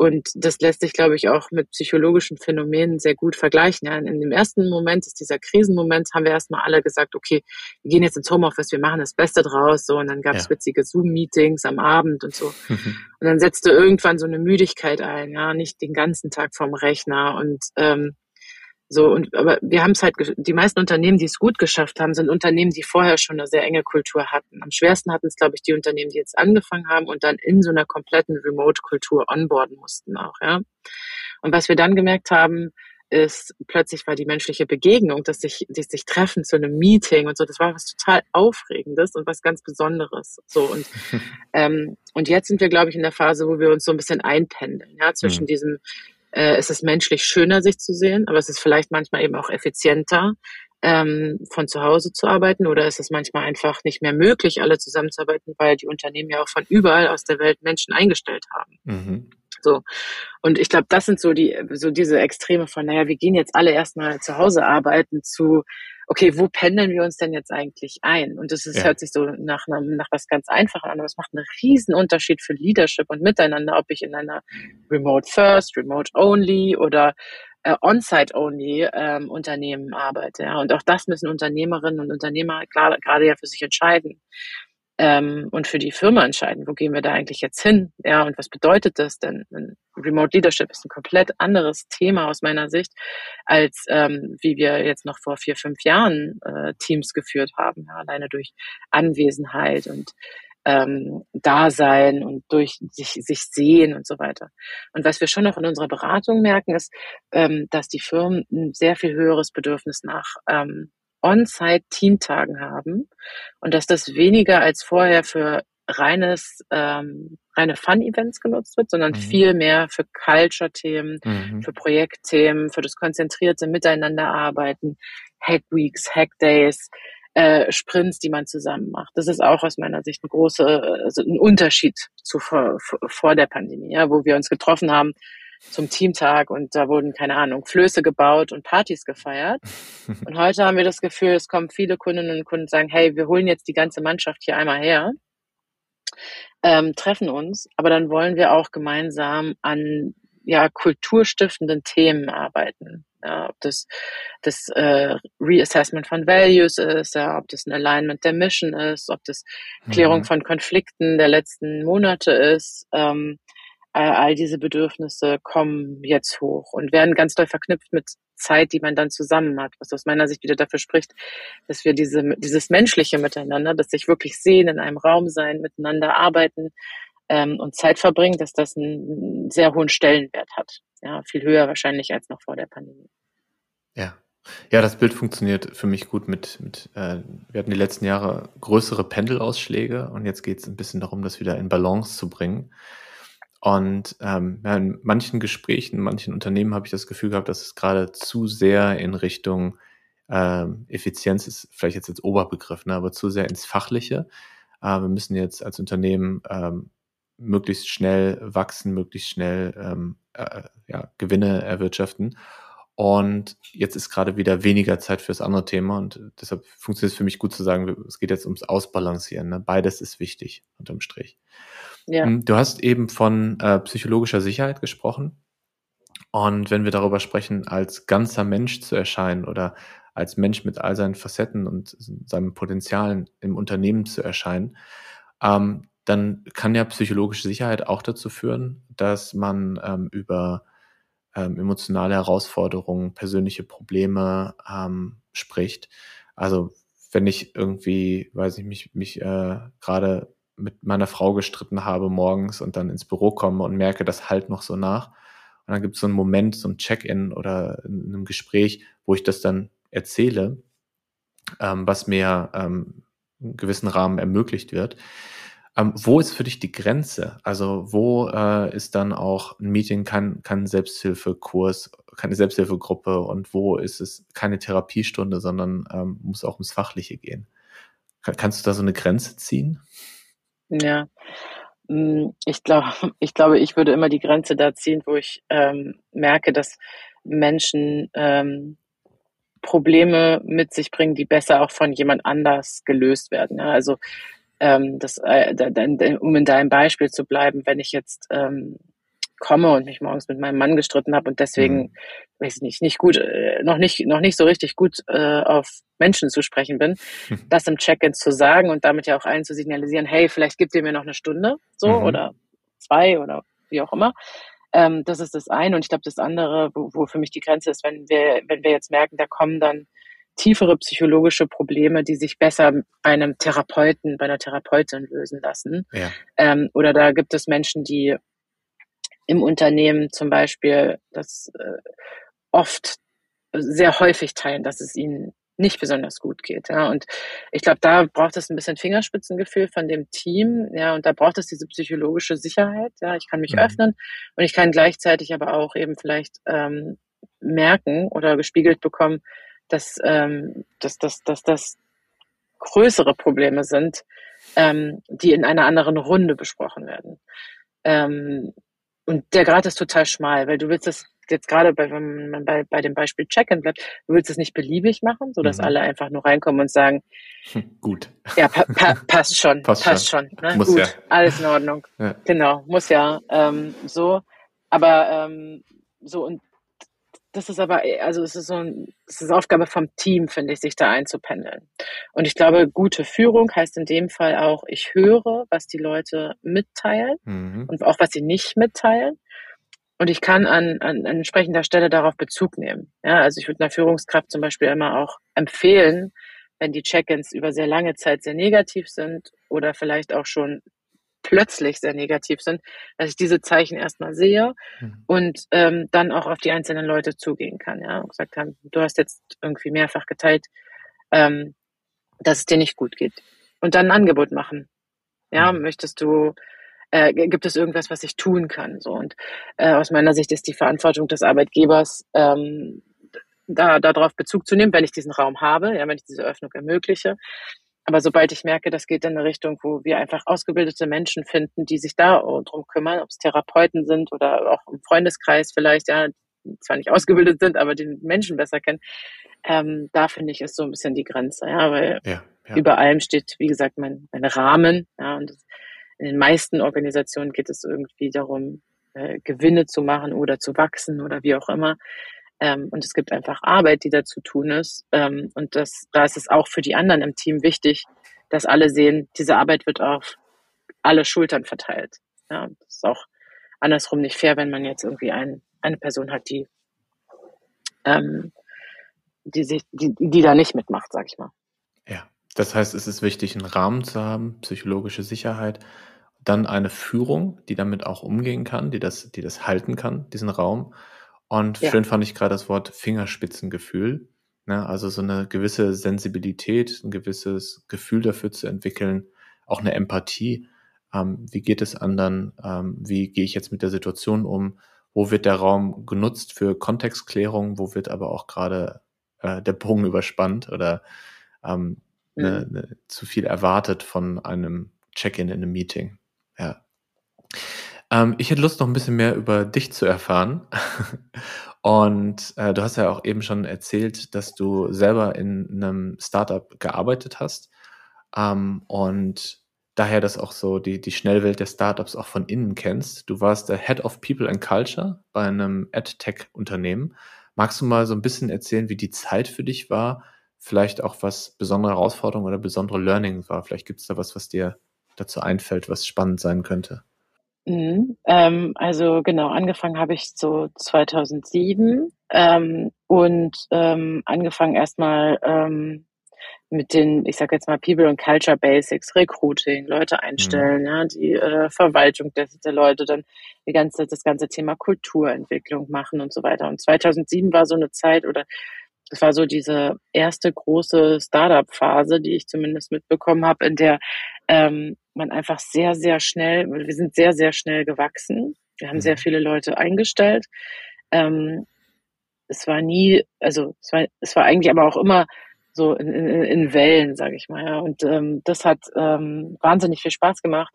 Und das lässt sich, glaube ich, auch mit psychologischen Phänomenen sehr gut vergleichen. Ja, in dem ersten Moment ist dieser Krisenmoment, haben wir erstmal alle gesagt, okay, wir gehen jetzt ins Homeoffice, wir machen das Beste draus. So, und dann gab es ja. witzige Zoom-Meetings am Abend und so. Mhm. Und dann setzte irgendwann so eine Müdigkeit ein, ja, nicht den ganzen Tag vorm Rechner. Und ähm, so, und aber wir haben es halt, die meisten Unternehmen, die es gut geschafft haben, sind Unternehmen, die vorher schon eine sehr enge Kultur hatten. Am schwersten hatten es, glaube ich, die Unternehmen, die jetzt angefangen haben und dann in so einer kompletten Remote-Kultur onboarden mussten auch, ja. Und was wir dann gemerkt haben, ist, plötzlich war die menschliche Begegnung, dass sich, die sich treffen zu einem Meeting und so, das war was total Aufregendes und was ganz Besonderes. So und, *laughs* ähm, und jetzt sind wir, glaube ich, in der Phase, wo wir uns so ein bisschen einpendeln, ja, zwischen mhm. diesem äh, es ist menschlich schöner, sich zu sehen, aber es ist vielleicht manchmal eben auch effizienter, ähm, von zu Hause zu arbeiten oder ist es manchmal einfach nicht mehr möglich, alle zusammenzuarbeiten, weil die Unternehmen ja auch von überall aus der Welt Menschen eingestellt haben. Mhm. So. Und ich glaube, das sind so die, so diese Extreme von, naja, wir gehen jetzt alle erstmal zu Hause arbeiten zu, okay, wo pendeln wir uns denn jetzt eigentlich ein? Und das ist, ja. hört sich so nach, nach was ganz Einfachem an, aber es macht einen riesen Unterschied für Leadership und Miteinander, ob ich in einer Remote First, Remote Only oder äh, On-Site-Only ähm, Unternehmen arbeite. Ja. Und auch das müssen Unternehmerinnen und Unternehmer gerade ja für sich entscheiden ähm, und für die Firma entscheiden, wo gehen wir da eigentlich jetzt hin? Ja, und was bedeutet das denn? Remote Leadership ist ein komplett anderes Thema aus meiner Sicht, als ähm, wie wir jetzt noch vor vier, fünf Jahren äh, Teams geführt haben, ja, alleine durch Anwesenheit und ähm, Dasein und durch sich, sich sehen und so weiter. Und was wir schon noch in unserer Beratung merken, ist, ähm, dass die Firmen ein sehr viel höheres Bedürfnis nach ähm, On-Site-Teamtagen haben und dass das weniger als vorher für reines ähm, reine Fun-Events genutzt wird, sondern mhm. viel mehr für Culture-Themen, mhm. für Projektthemen, für das konzentrierte Miteinanderarbeiten, Hack-Weeks, Hack-Days, äh, Sprints, die man zusammen macht. Das ist auch aus meiner Sicht ein großer, also ein Unterschied zu vor, vor der Pandemie, ja, wo wir uns getroffen haben zum Teamtag und da wurden, keine Ahnung, Flöße gebaut und Partys gefeiert. *laughs* Und heute haben wir das Gefühl, es kommen viele Kundinnen und Kunden und sagen, hey, wir holen jetzt die ganze Mannschaft hier einmal her, ähm, treffen uns, aber dann wollen wir auch gemeinsam an ja, kulturstiftenden Themen arbeiten. Ja, ob das das äh, Reassessment von Values ist, ja, ob das ein Alignment der Mission ist, ob das Klärung mhm. von Konflikten der letzten Monate ist. Ähm, all diese Bedürfnisse kommen jetzt hoch und werden ganz doll verknüpft mit Zeit, die man dann zusammen hat, was aus meiner Sicht wieder dafür spricht, dass wir diese, dieses menschliche Miteinander, dass sich wirklich sehen, in einem Raum sein, miteinander arbeiten ähm, und Zeit verbringen, dass das einen sehr hohen Stellenwert hat. Ja, viel höher wahrscheinlich als noch vor der Pandemie. Ja. Ja, das Bild funktioniert für mich gut mit, mit äh, wir hatten die letzten Jahre größere Pendelausschläge und jetzt geht es ein bisschen darum, das wieder in Balance zu bringen. Und ähm, ja, in manchen Gesprächen, in manchen Unternehmen habe ich das Gefühl gehabt, dass es gerade zu sehr in Richtung ähm, Effizienz ist, vielleicht jetzt als Oberbegriff, ne, aber zu sehr ins Fachliche. Äh, wir müssen jetzt als Unternehmen ähm, möglichst schnell wachsen, möglichst schnell ähm, äh, ja, Gewinne erwirtschaften. Und jetzt ist gerade wieder weniger Zeit für das andere Thema und deshalb funktioniert es für mich gut zu sagen, es geht jetzt ums Ausbalancieren. Ne? Beides ist wichtig unterm Strich. Ja. Hm, du hast eben von äh, psychologischer Sicherheit gesprochen. Und wenn wir darüber sprechen, als ganzer Mensch zu erscheinen oder als Mensch mit all seinen Facetten und seinen Potenzialen im Unternehmen zu erscheinen, ähm, dann kann ja psychologische Sicherheit auch dazu führen, dass man ähm, über ähm, emotionale Herausforderungen, persönliche Probleme ähm, spricht. Also wenn ich irgendwie, weiß ich, mich, mich äh, gerade mit meiner Frau gestritten habe morgens und dann ins Büro komme und merke, das halt noch so nach. Und dann gibt es so einen Moment, so ein Check-in oder in einem Gespräch, wo ich das dann erzähle, ähm, was mir ähm, einen gewissen Rahmen ermöglicht wird. Ähm, wo ist für dich die Grenze? Also wo äh, ist dann auch ein Meeting, kein, kein Selbsthilfekurs, keine Selbsthilfegruppe und wo ist es keine Therapiestunde, sondern ähm, muss auch ums Fachliche gehen? Kann, kannst du da so eine Grenze ziehen? Ja, hm, ich glaube, *laughs* ich glaube, ich würde immer die Grenze da ziehen, wo ich ähm, merke, dass Menschen ähm, Probleme mit sich bringen, die besser auch von jemand anders gelöst werden. Ja? Also ähm, das, äh, um in deinem Beispiel zu bleiben, wenn ich jetzt ähm, komme und mich morgens mit meinem Mann gestritten habe und deswegen, mhm. weiß ich nicht, nicht gut, äh, noch nicht, noch nicht so richtig gut äh, auf Menschen zu sprechen bin, das im Check-in zu sagen und damit ja auch allen zu signalisieren, hey, vielleicht gibt ihr mir noch eine Stunde, so mhm. oder zwei oder wie auch immer. Ähm, das ist das eine und ich glaube das andere, wo, wo für mich die Grenze ist, wenn wir, wenn wir jetzt merken, da kommen dann tiefere psychologische Probleme, die sich besser bei einem Therapeuten, bei einer Therapeutin lösen lassen. Ja. Ähm, oder da gibt es Menschen, die im Unternehmen zum Beispiel das äh, oft sehr häufig teilen, dass es ihnen nicht besonders gut geht. Ja. Und ich glaube, da braucht es ein bisschen Fingerspitzengefühl von dem Team, ja, und da braucht es diese psychologische Sicherheit. Ja, ich kann mich mhm. öffnen und ich kann gleichzeitig aber auch eben vielleicht ähm, merken oder gespiegelt bekommen, dass, ähm, dass, dass, dass das größere Probleme sind, ähm, die in einer anderen Runde besprochen werden. Ähm, und der Grad ist total schmal, weil du willst das jetzt gerade bei, wenn man bei, bei dem Beispiel Check-in bleibt, du willst es nicht beliebig machen, so dass mhm. alle einfach nur reinkommen und sagen, gut. Ja, pa pa *laughs* passt schon, passt, passt schon. schon ne? Muss gut, ja. alles in Ordnung. Ja. Genau, muss ja. Ähm, so, aber ähm, so und das ist aber, also es ist so ein, es ist Aufgabe vom Team, finde ich, sich da einzupendeln. Und ich glaube, gute Führung heißt in dem Fall auch, ich höre, was die Leute mitteilen mhm. und auch was sie nicht mitteilen. Und ich kann an, an, an entsprechender Stelle darauf Bezug nehmen. Ja, also ich würde einer Führungskraft zum Beispiel immer auch empfehlen, wenn die Check-ins über sehr lange Zeit sehr negativ sind oder vielleicht auch schon plötzlich sehr negativ sind, dass ich diese Zeichen erstmal sehe mhm. und ähm, dann auch auf die einzelnen Leute zugehen kann. Ja, und gesagt haben, du hast jetzt irgendwie mehrfach geteilt, ähm, dass es dir nicht gut geht. Und dann ein Angebot machen. Ja, mhm. möchtest du, äh, gibt es irgendwas, was ich tun kann? So und äh, aus meiner Sicht ist die Verantwortung des Arbeitgebers ähm, da darauf Bezug zu nehmen, wenn ich diesen Raum habe, ja, wenn ich diese Öffnung ermögliche, aber sobald ich merke, das geht in eine Richtung, wo wir einfach ausgebildete Menschen finden, die sich da drum kümmern, ob es Therapeuten sind oder auch im Freundeskreis vielleicht, ja, zwar nicht ausgebildet sind, aber den Menschen besser kennen, ähm, da finde ich ist so ein bisschen die Grenze, ja, weil ja, ja. über allem steht, wie gesagt, mein, mein Rahmen, ja, und in den meisten Organisationen geht es irgendwie darum, äh, Gewinne zu machen oder zu wachsen oder wie auch immer. Ähm, und es gibt einfach Arbeit, die da zu tun ist. Ähm, und das, da ist es auch für die anderen im Team wichtig, dass alle sehen, diese Arbeit wird auf alle Schultern verteilt. Ja, das ist auch andersrum nicht fair, wenn man jetzt irgendwie ein, eine Person hat, die, ähm, die, sich, die, die da nicht mitmacht, sag ich mal. Ja, das heißt, es ist wichtig, einen Rahmen zu haben, psychologische Sicherheit, dann eine Führung, die damit auch umgehen kann, die das, die das halten kann, diesen Raum und ja. schön fand ich gerade das Wort Fingerspitzengefühl. Ne? Also so eine gewisse Sensibilität, ein gewisses Gefühl dafür zu entwickeln, auch eine Empathie. Ähm, wie geht es anderen? Ähm, wie gehe ich jetzt mit der Situation um? Wo wird der Raum genutzt für Kontextklärung? Wo wird aber auch gerade äh, der Bogen überspannt oder ähm, mhm. ne, ne, zu viel erwartet von einem Check-in in einem Meeting? Ja. Ähm, ich hätte Lust, noch ein bisschen mehr über dich zu erfahren. *laughs* Und äh, du hast ja auch eben schon erzählt, dass du selber in einem Startup gearbeitet hast ähm, und daher das auch so die, die Schnellwelt der Startups auch von innen kennst. Du warst der Head of People and Culture bei einem AdTech-Unternehmen. Magst du mal so ein bisschen erzählen, wie die Zeit für dich war? Vielleicht auch was besondere Herausforderungen oder besondere Learning war? Vielleicht gibt es da was, was dir dazu einfällt, was spannend sein könnte. Mhm. Ähm, also genau, angefangen habe ich so 2007 ähm, und ähm, angefangen erstmal ähm, mit den, ich sage jetzt mal People and Culture Basics, Recruiting, Leute einstellen, mhm. ja, die äh, Verwaltung der, der Leute, dann die ganze, das ganze Thema Kulturentwicklung machen und so weiter. Und 2007 war so eine Zeit oder es war so diese erste große Startup-Phase, die ich zumindest mitbekommen habe, in der ähm, man einfach sehr, sehr schnell, wir sind sehr, sehr schnell gewachsen. Wir haben sehr mhm. viele Leute eingestellt. Ähm, es war nie, also es war, es war eigentlich aber auch immer so in, in, in Wellen, sage ich mal. Ja. Und ähm, das hat ähm, wahnsinnig viel Spaß gemacht,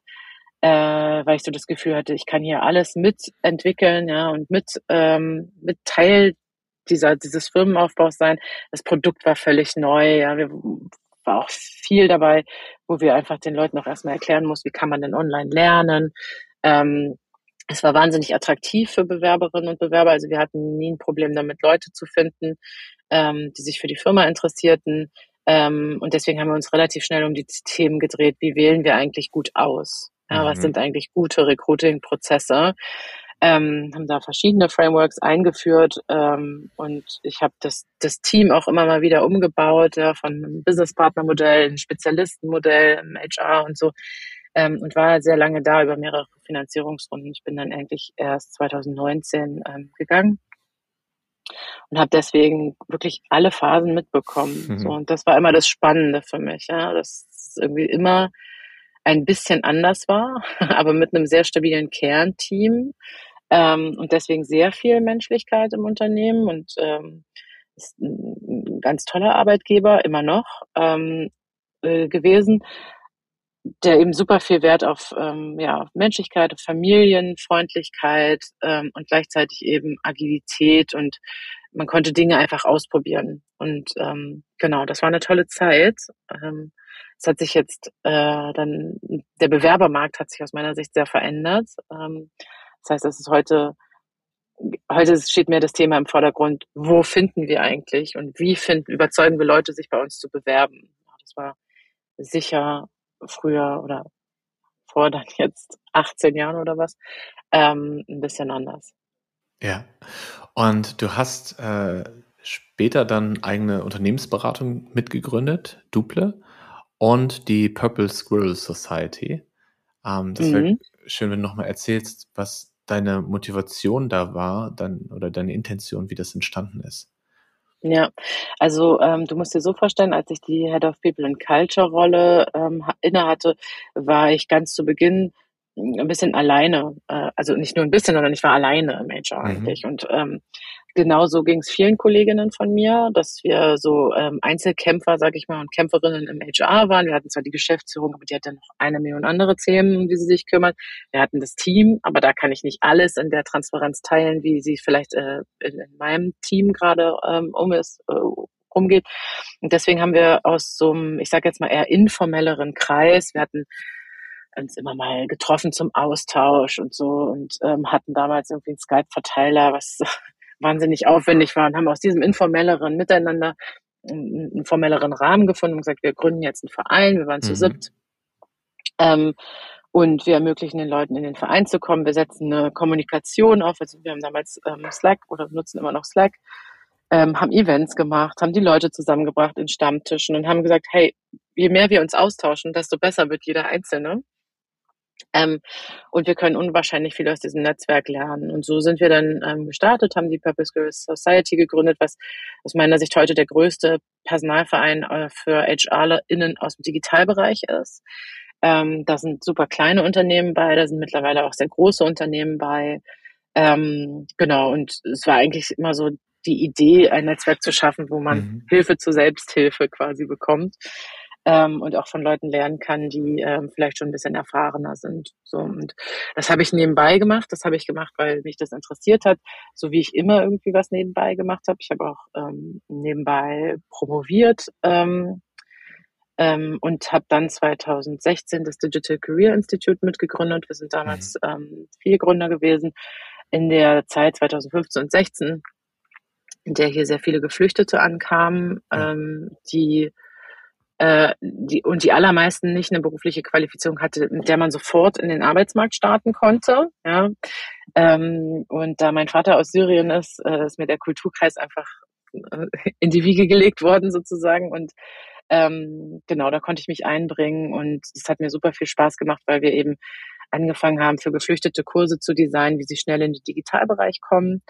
äh, weil ich so das Gefühl hatte, ich kann hier alles mitentwickeln, ja, und mit ähm, mit Teil dieser dieses Firmenaufbaus sein. Das Produkt war völlig neu, ja, wir war auch viel dabei, wo wir einfach den Leuten auch erstmal erklären muss, wie kann man denn online lernen. Ähm, es war wahnsinnig attraktiv für Bewerberinnen und Bewerber. Also wir hatten nie ein Problem damit, Leute zu finden, ähm, die sich für die Firma interessierten. Ähm, und deswegen haben wir uns relativ schnell um die Themen gedreht, wie wählen wir eigentlich gut aus? Ja, mhm. Was sind eigentlich gute Recruiting-Prozesse? Ähm, haben da verschiedene Frameworks eingeführt ähm, und ich habe das, das Team auch immer mal wieder umgebaut, ja, von einem Business-Partner-Modell, ein Spezialistenmodell, im HR und so ähm, und war sehr lange da über mehrere Finanzierungsrunden. Ich bin dann eigentlich erst 2019 ähm, gegangen und habe deswegen wirklich alle Phasen mitbekommen. Mhm. So, und das war immer das Spannende für mich, ja, dass irgendwie immer ein bisschen anders war, *laughs* aber mit einem sehr stabilen Kernteam ähm, und deswegen sehr viel Menschlichkeit im Unternehmen und ähm, ist ein ganz toller Arbeitgeber immer noch ähm, äh, gewesen, der eben super viel Wert auf ähm, ja, Menschlichkeit, auf Familienfreundlichkeit ähm, und gleichzeitig eben Agilität und man konnte Dinge einfach ausprobieren. Und ähm, genau, das war eine tolle Zeit. Ähm, es hat sich jetzt äh, dann, der Bewerbermarkt hat sich aus meiner Sicht sehr verändert. Ähm, das heißt, es ist heute heute steht mir das Thema im Vordergrund, wo finden wir eigentlich und wie finden, überzeugen wir Leute, sich bei uns zu bewerben. Das war sicher früher oder vor dann jetzt 18 Jahren oder was, ähm, ein bisschen anders. Ja, und du hast äh, später dann eigene Unternehmensberatung mitgegründet, Duple, und die Purple Squirrel Society. Ähm, das wäre mhm. schön, wenn du nochmal erzählst, was deine Motivation da war, dann oder deine Intention, wie das entstanden ist. Ja, also ähm, du musst dir so vorstellen, als ich die Head of People and Culture Rolle ähm, innehatte, war ich ganz zu Beginn ein bisschen alleine. Äh, also nicht nur ein bisschen, sondern ich war alleine im HR mhm. eigentlich. Und ähm, genau so ging es vielen Kolleginnen von mir, dass wir so ähm, Einzelkämpfer, sag ich mal, und Kämpferinnen im HR waren. Wir hatten zwar die Geschäftsführung, aber die hatte noch eine Million andere Themen, um die sie sich kümmert. Wir hatten das Team, aber da kann ich nicht alles in der Transparenz teilen, wie sie vielleicht äh, in, in meinem Team gerade ähm, um ist, äh, rumgeht. Und deswegen haben wir aus so einem, ich sage jetzt mal eher informelleren Kreis, wir hatten uns immer mal getroffen zum Austausch und so und ähm, hatten damals irgendwie einen Skype-Verteiler, was wahnsinnig aufwendig war und haben aus diesem informelleren Miteinander einen formelleren Rahmen gefunden und gesagt, wir gründen jetzt einen Verein, wir waren zu mhm. siebt. Ähm, und wir ermöglichen den Leuten in den Verein zu kommen. Wir setzen eine Kommunikation auf. Also wir haben damals ähm, Slack oder nutzen immer noch Slack, ähm, haben Events gemacht, haben die Leute zusammengebracht in Stammtischen und haben gesagt, hey, je mehr wir uns austauschen, desto besser wird jeder Einzelne. Ähm, und wir können unwahrscheinlich viel aus diesem Netzwerk lernen. Und so sind wir dann ähm, gestartet, haben die Purpose Girls Society gegründet, was aus meiner Sicht heute der größte Personalverein äh, für HRlerInnen aus dem Digitalbereich ist. Ähm, da sind super kleine Unternehmen bei, da sind mittlerweile auch sehr große Unternehmen bei. Ähm, genau, und es war eigentlich immer so die Idee, ein Netzwerk zu schaffen, wo man mhm. Hilfe zur Selbsthilfe quasi bekommt ähm, und auch von Leuten lernen kann, die ähm, vielleicht schon ein bisschen erfahrener sind. So und das habe ich nebenbei gemacht. Das habe ich gemacht, weil mich das interessiert hat, so wie ich immer irgendwie was nebenbei gemacht habe. Ich habe auch ähm, nebenbei promoviert. Ähm, ähm, und habe dann 2016 das Digital Career Institute mitgegründet. Wir sind damals mhm. ähm, vier Gründer gewesen. In der Zeit 2015 und 16, in der hier sehr viele Geflüchtete ankamen, ähm, die äh, die, und die allermeisten nicht eine berufliche Qualifizierung hatte, mit der man sofort in den Arbeitsmarkt starten konnte. Ja. Ähm, und da mein Vater aus Syrien ist, äh, ist mir der Kulturkreis einfach äh, in die Wiege gelegt worden sozusagen. Und ähm, genau, da konnte ich mich einbringen und es hat mir super viel Spaß gemacht, weil wir eben angefangen haben, für Geflüchtete Kurse zu designen, wie sie schnell in den Digitalbereich kommen.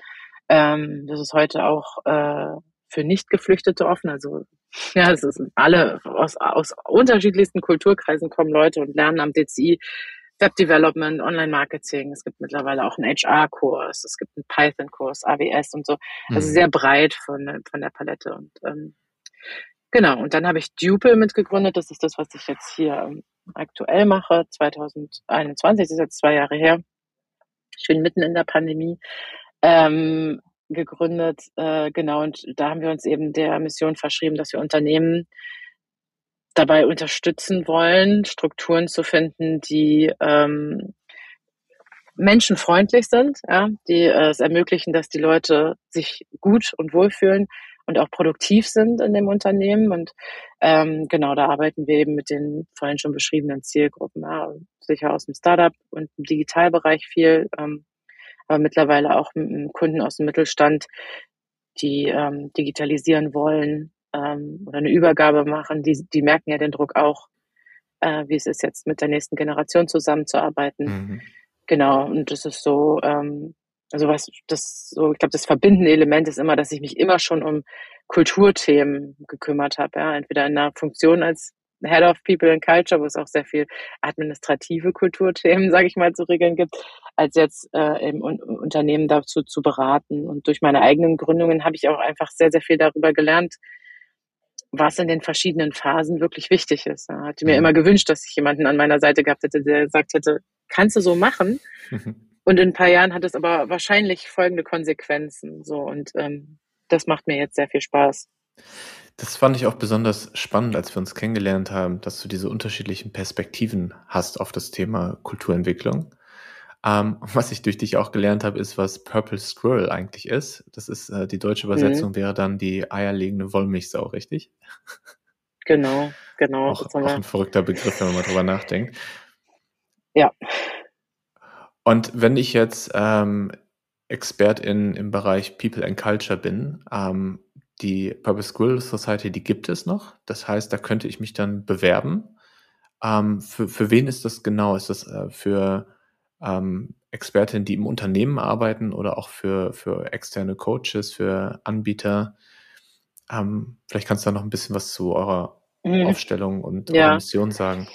Ähm, das ist heute auch äh, für Nicht-Geflüchtete offen. Also ja, es ist alle aus, aus unterschiedlichsten Kulturkreisen kommen Leute und lernen am DCI Web Development, Online Marketing. Es gibt mittlerweile auch einen HR-Kurs, es gibt einen Python-Kurs, AWS und so. Also mhm. sehr breit von, von der Palette. Und ähm, genau, und dann habe ich Duple mitgegründet. Das ist das, was ich jetzt hier ähm, aktuell mache. 2021, das ist jetzt zwei Jahre her. Ich bin mitten in der Pandemie. Ähm, gegründet, äh, genau, und da haben wir uns eben der Mission verschrieben, dass wir Unternehmen dabei unterstützen wollen, Strukturen zu finden, die ähm, menschenfreundlich sind, ja, die äh, es ermöglichen, dass die Leute sich gut und wohlfühlen und auch produktiv sind in dem Unternehmen. Und ähm, genau, da arbeiten wir eben mit den vorhin schon beschriebenen Zielgruppen, ja, sicher aus dem Startup und im Digitalbereich viel, ähm, aber mittlerweile auch Kunden aus dem Mittelstand, die ähm, digitalisieren wollen ähm, oder eine Übergabe machen, die, die merken ja den Druck auch, äh, wie es ist jetzt mit der nächsten Generation zusammenzuarbeiten. Mhm. Genau, und das ist so, ähm, also was das so, ich glaube, das verbindende Element ist immer, dass ich mich immer schon um Kulturthemen gekümmert habe, ja, entweder in einer Funktion als Head of People and Culture, wo es auch sehr viel administrative Kulturthemen, *laughs* sage ich mal, zu regeln gibt, als jetzt äh, im Unternehmen dazu zu beraten. Und durch meine eigenen Gründungen habe ich auch einfach sehr, sehr viel darüber gelernt, was in den verschiedenen Phasen wirklich wichtig ist. Ich hatte mir mhm. immer gewünscht, dass ich jemanden an meiner Seite gehabt hätte, der gesagt hätte, kannst du so machen? *laughs* Und in ein paar Jahren hat es aber wahrscheinlich folgende Konsequenzen. So und ähm, das macht mir jetzt sehr viel Spaß. Das fand ich auch besonders spannend, als wir uns kennengelernt haben, dass du diese unterschiedlichen Perspektiven hast auf das Thema Kulturentwicklung. Ähm, *laughs* was ich durch dich auch gelernt habe, ist, was Purple Squirrel eigentlich ist. Das ist äh, die deutsche Übersetzung mhm. wäre dann die eierlegende Wollmilchsau, richtig? Genau, genau. Auch, auch ein verrückter Begriff, wenn man mal drüber nachdenkt. Ja. Und wenn ich jetzt ähm, Expertin im Bereich People and Culture bin, ähm, die Purple Squirrel Society, die gibt es noch. Das heißt, da könnte ich mich dann bewerben. Ähm, für, für wen ist das genau? Ist das äh, für ähm, Expertinnen, die im Unternehmen arbeiten oder auch für, für externe Coaches, für Anbieter? Ähm, vielleicht kannst du da noch ein bisschen was zu eurer mhm. Aufstellung und ja. eurer Mission sagen.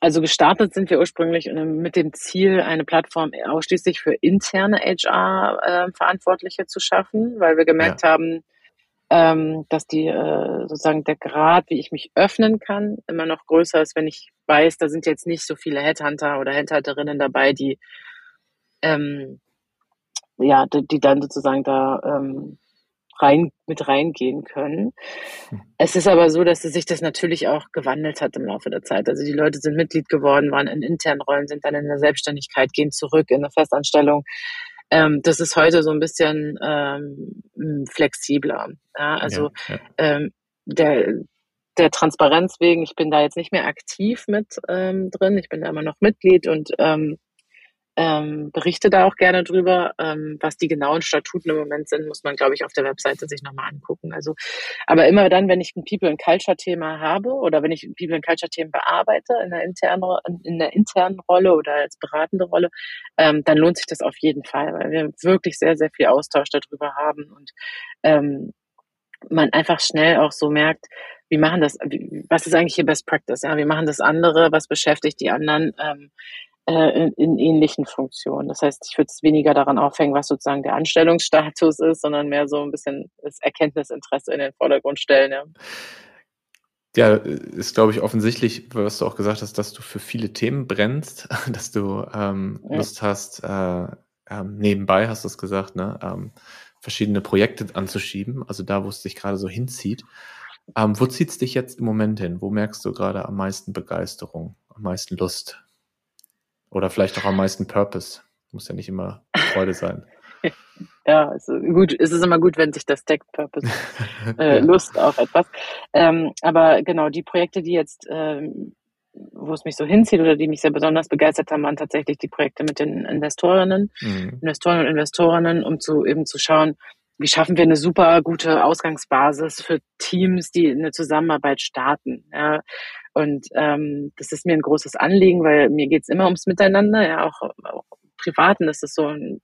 Also gestartet sind wir ursprünglich mit dem Ziel, eine Plattform ausschließlich für interne HR-Verantwortliche äh, zu schaffen, weil wir gemerkt ja. haben, ähm, dass die äh, sozusagen der Grad, wie ich mich öffnen kann, immer noch größer ist, wenn ich weiß, da sind jetzt nicht so viele Headhunter oder Headhunterinnen dabei, die ähm, ja, die, die dann sozusagen da ähm, rein, mit reingehen können. Hm. Es ist aber so, dass sich das natürlich auch gewandelt hat im Laufe der Zeit. Also die Leute sind Mitglied geworden, waren in internen Rollen, sind dann in der Selbstständigkeit, gehen zurück in eine Festanstellung. Ähm, das ist heute so ein bisschen ähm, flexibler. Ja, also ja, ja. Ähm, der, der Transparenz wegen, ich bin da jetzt nicht mehr aktiv mit ähm, drin, ich bin da immer noch Mitglied und ähm, ähm, berichte da auch gerne drüber. Ähm, was die genauen Statuten im Moment sind, muss man, glaube ich, auf der Webseite sich nochmal angucken. Also, aber immer dann, wenn ich ein People and Culture Thema habe oder wenn ich People and Culture Themen bearbeite in der internen, in der internen Rolle oder als beratende Rolle, ähm, dann lohnt sich das auf jeden Fall, weil wir wirklich sehr, sehr viel Austausch darüber haben und ähm, man einfach schnell auch so merkt, wie machen das, was ist eigentlich hier Best Practice? Ja, wie machen das andere? Was beschäftigt die anderen? Ähm, äh, in, in ähnlichen Funktionen. Das heißt, ich würde es weniger daran aufhängen, was sozusagen der Anstellungsstatus ist, sondern mehr so ein bisschen das Erkenntnisinteresse in den Vordergrund stellen. Ja. Ja, ist, glaube ich, offensichtlich, was du auch gesagt hast, dass du für viele Themen brennst, *laughs* dass du ähm, ja. Lust hast, äh, ähm, nebenbei, hast du es gesagt, ne, ähm, verschiedene Projekte anzuschieben, also da, wo es dich gerade so hinzieht. Ähm, wo zieht es dich jetzt im Moment hin? Wo merkst du gerade am meisten Begeisterung, am meisten Lust? Oder vielleicht auch am meisten Purpose. Muss ja nicht immer Freude sein. *laughs* ja, es ist gut, es ist immer gut, wenn sich das deckt, Purpose, *laughs* äh, ja. Lust auf etwas. Ähm, aber genau, die Projekte, die jetzt, ähm, wo es mich so hinzieht oder die mich sehr besonders begeistert haben, waren tatsächlich die Projekte mit den Investorinnen, mhm. Investoren und Investorinnen, um zu eben zu schauen, wie schaffen wir eine super gute Ausgangsbasis für Teams, die eine Zusammenarbeit starten. Ja. Und ähm, das ist mir ein großes Anliegen, weil mir geht's immer ums Miteinander, ja, auch, auch privaten, das ist so ein,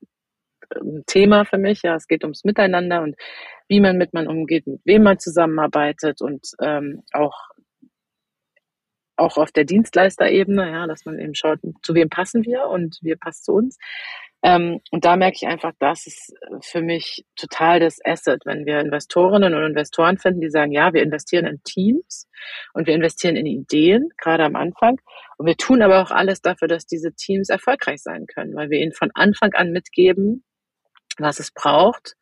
ein Thema für mich. Ja, es geht ums Miteinander und wie man mit man umgeht, mit wem man zusammenarbeitet und ähm, auch auch auf der Dienstleisterebene, ja, dass man eben schaut, zu wem passen wir und wir passt zu uns. Ähm, und da merke ich einfach, das ist für mich total das Asset, wenn wir Investorinnen und Investoren finden, die sagen, ja, wir investieren in Teams und wir investieren in Ideen, gerade am Anfang. Und wir tun aber auch alles dafür, dass diese Teams erfolgreich sein können, weil wir ihnen von Anfang an mitgeben, was es braucht,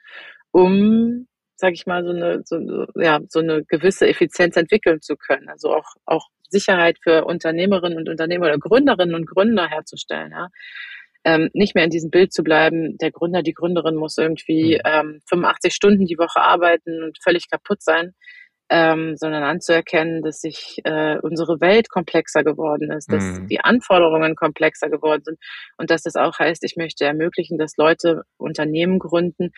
um sage ich mal, so eine, so, ja, so eine gewisse Effizienz entwickeln zu können. Also auch, auch Sicherheit für Unternehmerinnen und Unternehmer oder Gründerinnen und Gründer herzustellen. Ja ähm, nicht mehr in diesem Bild zu bleiben, der Gründer, die Gründerin muss irgendwie mhm. ähm, 85 Stunden die Woche arbeiten und völlig kaputt sein, ähm, sondern anzuerkennen, dass sich äh, unsere Welt komplexer geworden ist, dass mhm. die Anforderungen komplexer geworden sind und dass das auch heißt, ich möchte ermöglichen, dass Leute Unternehmen gründen,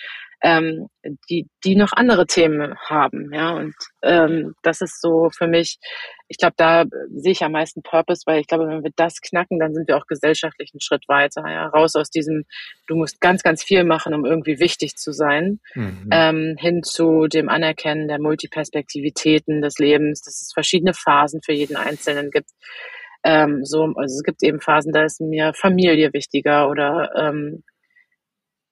ähm, die, die noch andere Themen haben. Ja, und ähm, das ist so für mich, ich glaube, da sehe ich am meisten Purpose, weil ich glaube, wenn wir das knacken, dann sind wir auch gesellschaftlich einen Schritt weiter. Ja, raus aus diesem, du musst ganz, ganz viel machen, um irgendwie wichtig zu sein, mhm. ähm, hin zu dem Anerkennen der Multiperspektivitäten des Lebens, dass es verschiedene Phasen für jeden Einzelnen gibt. Ähm, so, also es gibt eben Phasen, da ist mir Familie wichtiger oder ähm,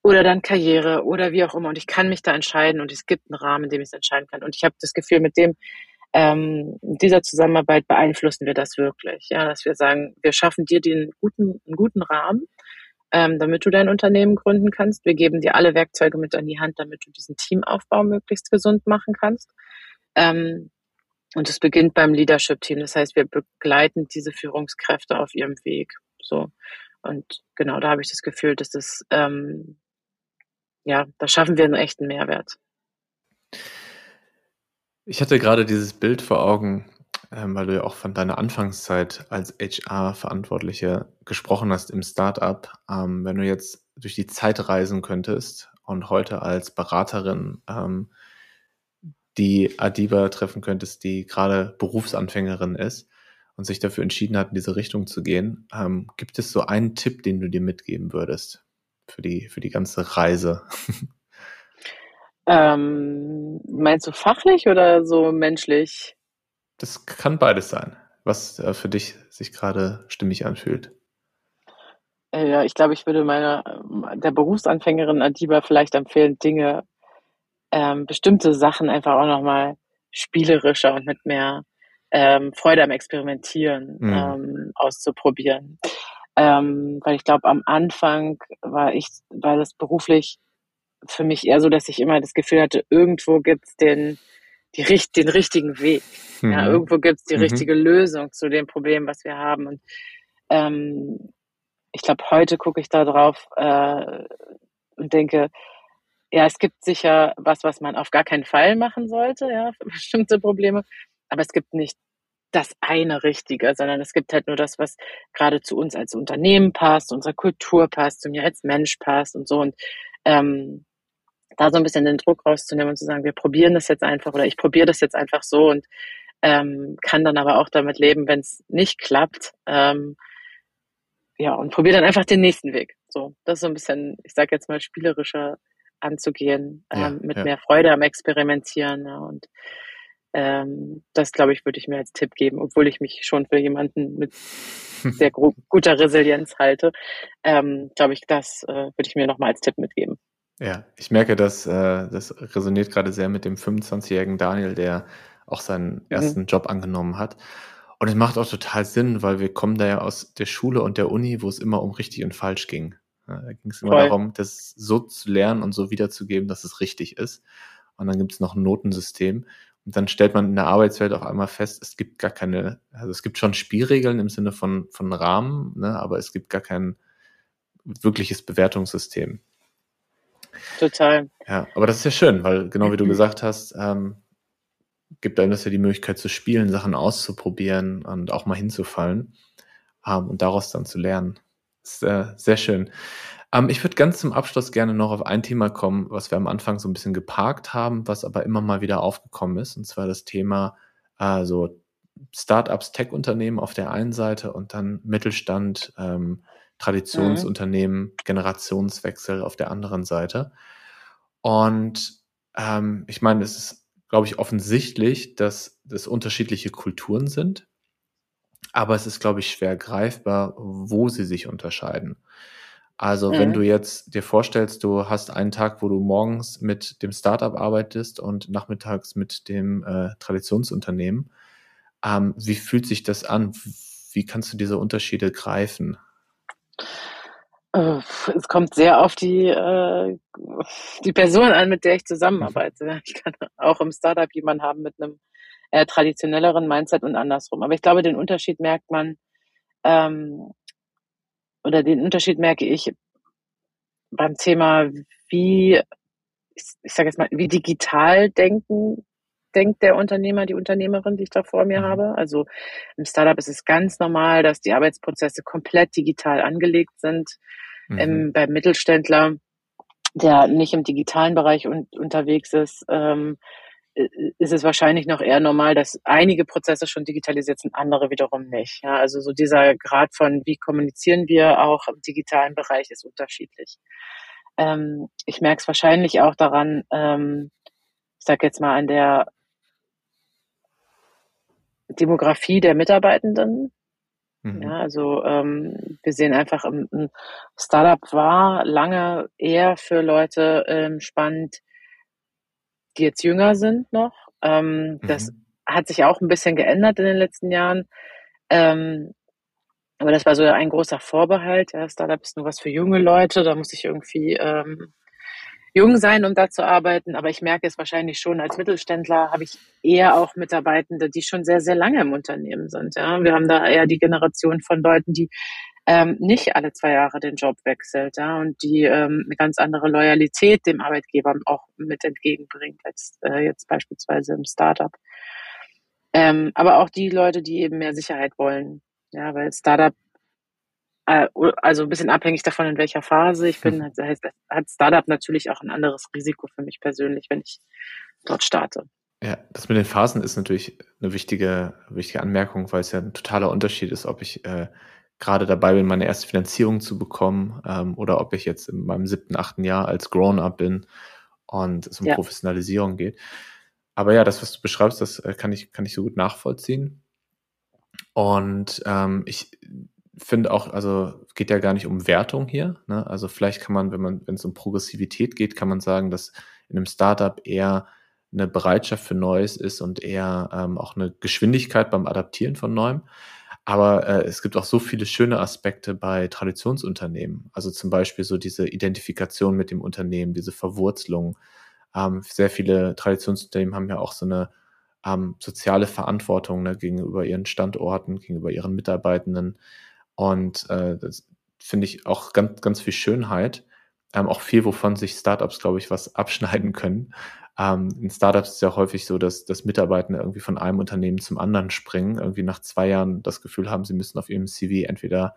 oder dann Karriere oder wie auch immer. Und ich kann mich da entscheiden und es gibt einen Rahmen, in dem ich es entscheiden kann. Und ich habe das Gefühl, mit dem ähm, dieser Zusammenarbeit beeinflussen wir das wirklich. Ja, dass wir sagen, wir schaffen dir den guten, einen guten Rahmen, ähm, damit du dein Unternehmen gründen kannst. Wir geben dir alle Werkzeuge mit an die Hand, damit du diesen Teamaufbau möglichst gesund machen kannst. Ähm, und es beginnt beim Leadership-Team. Das heißt, wir begleiten diese Führungskräfte auf ihrem Weg. So. Und genau, da habe ich das Gefühl, dass das, ähm, ja, da schaffen wir einen echten Mehrwert. Ich hatte gerade dieses Bild vor Augen, ähm, weil du ja auch von deiner Anfangszeit als HR-Verantwortliche gesprochen hast im Startup. Ähm, wenn du jetzt durch die Zeit reisen könntest und heute als Beraterin ähm, die Adiba treffen könntest, die gerade Berufsanfängerin ist und sich dafür entschieden hat, in diese Richtung zu gehen, ähm, gibt es so einen Tipp, den du dir mitgeben würdest für die, für die ganze Reise? Ähm, meinst du fachlich oder so menschlich? Das kann beides sein, was äh, für dich sich gerade stimmig anfühlt. Äh, ja, ich glaube, ich würde meiner der Berufsanfängerin Adiba vielleicht empfehlen, Dinge, ähm, bestimmte Sachen einfach auch nochmal spielerischer und mit mehr ähm, Freude am Experimentieren mhm. ähm, auszuprobieren. Ähm, weil ich glaube, am Anfang war ich, war das beruflich für mich eher so, dass ich immer das Gefühl hatte, irgendwo gibt's den, die, den richtigen Weg. Mhm. Ja, irgendwo gibt's die mhm. richtige Lösung zu dem Problem, was wir haben. Und ähm, ich glaube, heute gucke ich da drauf äh, und denke, ja, es gibt sicher was, was man auf gar keinen Fall machen sollte, ja, *laughs* für bestimmte Probleme. Aber es gibt nicht das eine Richtige, sondern es gibt halt nur das, was gerade zu uns als Unternehmen passt, unserer Kultur passt, zu mir als Mensch passt und so. Und ähm, da so ein bisschen den Druck rauszunehmen und zu sagen, wir probieren das jetzt einfach oder ich probiere das jetzt einfach so und ähm, kann dann aber auch damit leben, wenn es nicht klappt. Ähm, ja, und probiere dann einfach den nächsten Weg. So, das ist so ein bisschen, ich sage jetzt mal, spielerischer anzugehen, ähm, ja, mit ja. mehr Freude am Experimentieren. Ja, und ähm, das, glaube ich, würde ich mir als Tipp geben, obwohl ich mich schon für jemanden mit sehr *laughs* guter Resilienz halte. Ähm, glaube ich, das äh, würde ich mir nochmal als Tipp mitgeben. Ja, ich merke, dass äh, das resoniert gerade sehr mit dem 25-jährigen Daniel, der auch seinen mhm. ersten mhm. Job angenommen hat. Und es macht auch total Sinn, weil wir kommen da ja aus der Schule und der Uni, wo es immer um richtig und falsch ging. Da ging es immer Voll. darum, das so zu lernen und so wiederzugeben, dass es richtig ist. Und dann gibt es noch ein Notensystem. Und dann stellt man in der Arbeitswelt auf einmal fest, es gibt gar keine, also es gibt schon Spielregeln im Sinne von, von Rahmen, ne, aber es gibt gar kein wirkliches Bewertungssystem. Total. Ja, aber das ist ja schön, weil genau wie du gesagt hast, ähm, gibt einem das ja die Möglichkeit zu spielen, Sachen auszuprobieren und auch mal hinzufallen ähm, und daraus dann zu lernen. Das ist äh, sehr schön. Ähm, ich würde ganz zum Abschluss gerne noch auf ein Thema kommen, was wir am Anfang so ein bisschen geparkt haben, was aber immer mal wieder aufgekommen ist, und zwar das Thema äh, so Startups, Tech-Unternehmen auf der einen Seite und dann Mittelstand, ähm, Traditionsunternehmen, mhm. Generationswechsel auf der anderen Seite. Und ähm, ich meine, es ist, glaube ich, offensichtlich, dass das unterschiedliche Kulturen sind, aber es ist, glaube ich, schwer greifbar, wo sie sich unterscheiden. Also mhm. wenn du jetzt dir vorstellst, du hast einen Tag, wo du morgens mit dem Startup arbeitest und nachmittags mit dem äh, Traditionsunternehmen, ähm, wie fühlt sich das an? Wie kannst du diese Unterschiede greifen? Äh, es kommt sehr auf die, äh, die Person an, mit der ich zusammenarbeite. Mhm. Ich kann auch im Startup jemanden haben mit einem äh, traditionelleren Mindset und andersrum. Aber ich glaube, den Unterschied merkt man, ähm, oder den Unterschied merke ich beim Thema, wie, ich, ich sage jetzt mal, wie digital denken denkt der Unternehmer, die Unternehmerin, die ich da vor mir mhm. habe. Also im Startup ist es ganz normal, dass die Arbeitsprozesse komplett digital angelegt sind. Mhm. Im, beim Mittelständler, der nicht im digitalen Bereich un unterwegs ist, ähm, ist es wahrscheinlich noch eher normal, dass einige Prozesse schon digitalisiert sind, andere wiederum nicht. Ja, also so dieser Grad von, wie kommunizieren wir auch im digitalen Bereich, ist unterschiedlich. Ähm, ich merke es wahrscheinlich auch daran, ähm, ich sage jetzt mal an der Demografie der Mitarbeitenden. Mhm. Ja, also ähm, wir sehen einfach, ein, ein Startup war lange eher für Leute ähm, spannend, die jetzt jünger sind noch. Ähm, mhm. Das hat sich auch ein bisschen geändert in den letzten Jahren. Ähm, aber das war so ein großer Vorbehalt. Ja, Startup ist nur was für junge Leute. Da muss ich irgendwie ähm, jung sein, um da zu arbeiten, aber ich merke es wahrscheinlich schon als Mittelständler habe ich eher auch Mitarbeitende, die schon sehr, sehr lange im Unternehmen sind. Ja. Wir haben da eher die Generation von Leuten, die ähm, nicht alle zwei Jahre den Job wechselt, ja, und die ähm, eine ganz andere Loyalität dem Arbeitgeber auch mit entgegenbringt, als äh, jetzt beispielsweise im Startup. Ähm, aber auch die Leute, die eben mehr Sicherheit wollen, ja, weil Startup äh, also ein bisschen abhängig davon, in welcher Phase ich bin, mhm. heißt, hat Startup natürlich auch ein anderes Risiko für mich persönlich, wenn ich dort starte. Ja, das mit den Phasen ist natürlich eine wichtige, wichtige Anmerkung, weil es ja ein totaler Unterschied ist, ob ich äh, gerade dabei bin, meine erste Finanzierung zu bekommen ähm, oder ob ich jetzt in meinem siebten, achten Jahr als Grown-up bin und es um ja. Professionalisierung geht. Aber ja, das, was du beschreibst, das äh, kann ich, kann ich so gut nachvollziehen. Und ähm, ich finde auch, also es geht ja gar nicht um Wertung hier. Ne? Also vielleicht kann man, wenn man, wenn es um Progressivität geht, kann man sagen, dass in einem Startup eher eine Bereitschaft für Neues ist und eher ähm, auch eine Geschwindigkeit beim Adaptieren von Neuem. Aber äh, es gibt auch so viele schöne Aspekte bei Traditionsunternehmen. Also zum Beispiel so diese Identifikation mit dem Unternehmen, diese Verwurzelung. Ähm, sehr viele Traditionsunternehmen haben ja auch so eine ähm, soziale Verantwortung ne, gegenüber ihren Standorten, gegenüber ihren Mitarbeitenden. Und äh, das finde ich auch ganz, ganz viel Schönheit. Ähm, auch viel, wovon sich Startups, glaube ich, was abschneiden können. Ähm, in Startups ist ja häufig so, dass, dass Mitarbeiter irgendwie von einem Unternehmen zum anderen springen, irgendwie nach zwei Jahren das Gefühl haben, sie müssen auf ihrem CV entweder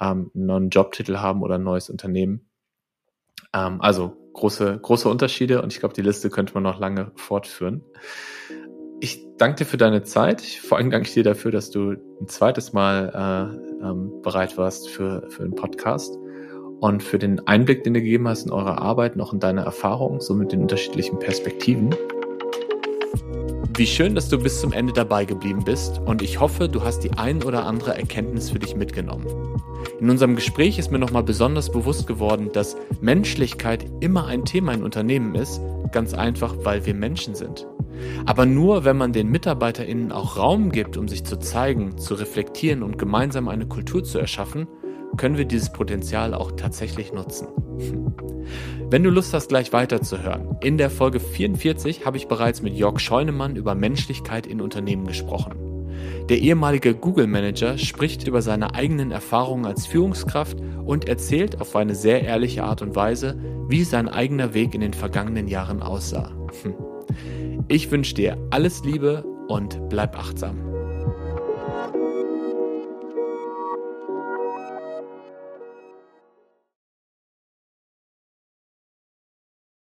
ähm, einen neuen Jobtitel haben oder ein neues Unternehmen. Ähm, also große, große Unterschiede und ich glaube, die Liste könnte man noch lange fortführen. Ich danke dir für deine Zeit. Vor allem danke ich dir dafür, dass du ein zweites Mal äh, ähm, bereit warst für, für einen Podcast und für den Einblick, den du gegeben hast in eure Arbeit, noch in deine Erfahrungen, so mit den unterschiedlichen Perspektiven. Wie schön, dass du bis zum Ende dabei geblieben bist und ich hoffe, du hast die ein oder andere Erkenntnis für dich mitgenommen. In unserem Gespräch ist mir nochmal besonders bewusst geworden, dass Menschlichkeit immer ein Thema in Unternehmen ist, ganz einfach, weil wir Menschen sind. Aber nur, wenn man den MitarbeiterInnen auch Raum gibt, um sich zu zeigen, zu reflektieren und gemeinsam eine Kultur zu erschaffen, können wir dieses Potenzial auch tatsächlich nutzen. Wenn du Lust hast, gleich weiterzuhören, in der Folge 44 habe ich bereits mit Jörg Scheunemann über Menschlichkeit in Unternehmen gesprochen. Der ehemalige Google-Manager spricht über seine eigenen Erfahrungen als Führungskraft und erzählt auf eine sehr ehrliche Art und Weise, wie sein eigener Weg in den vergangenen Jahren aussah. Ich wünsche dir alles Liebe und bleib achtsam.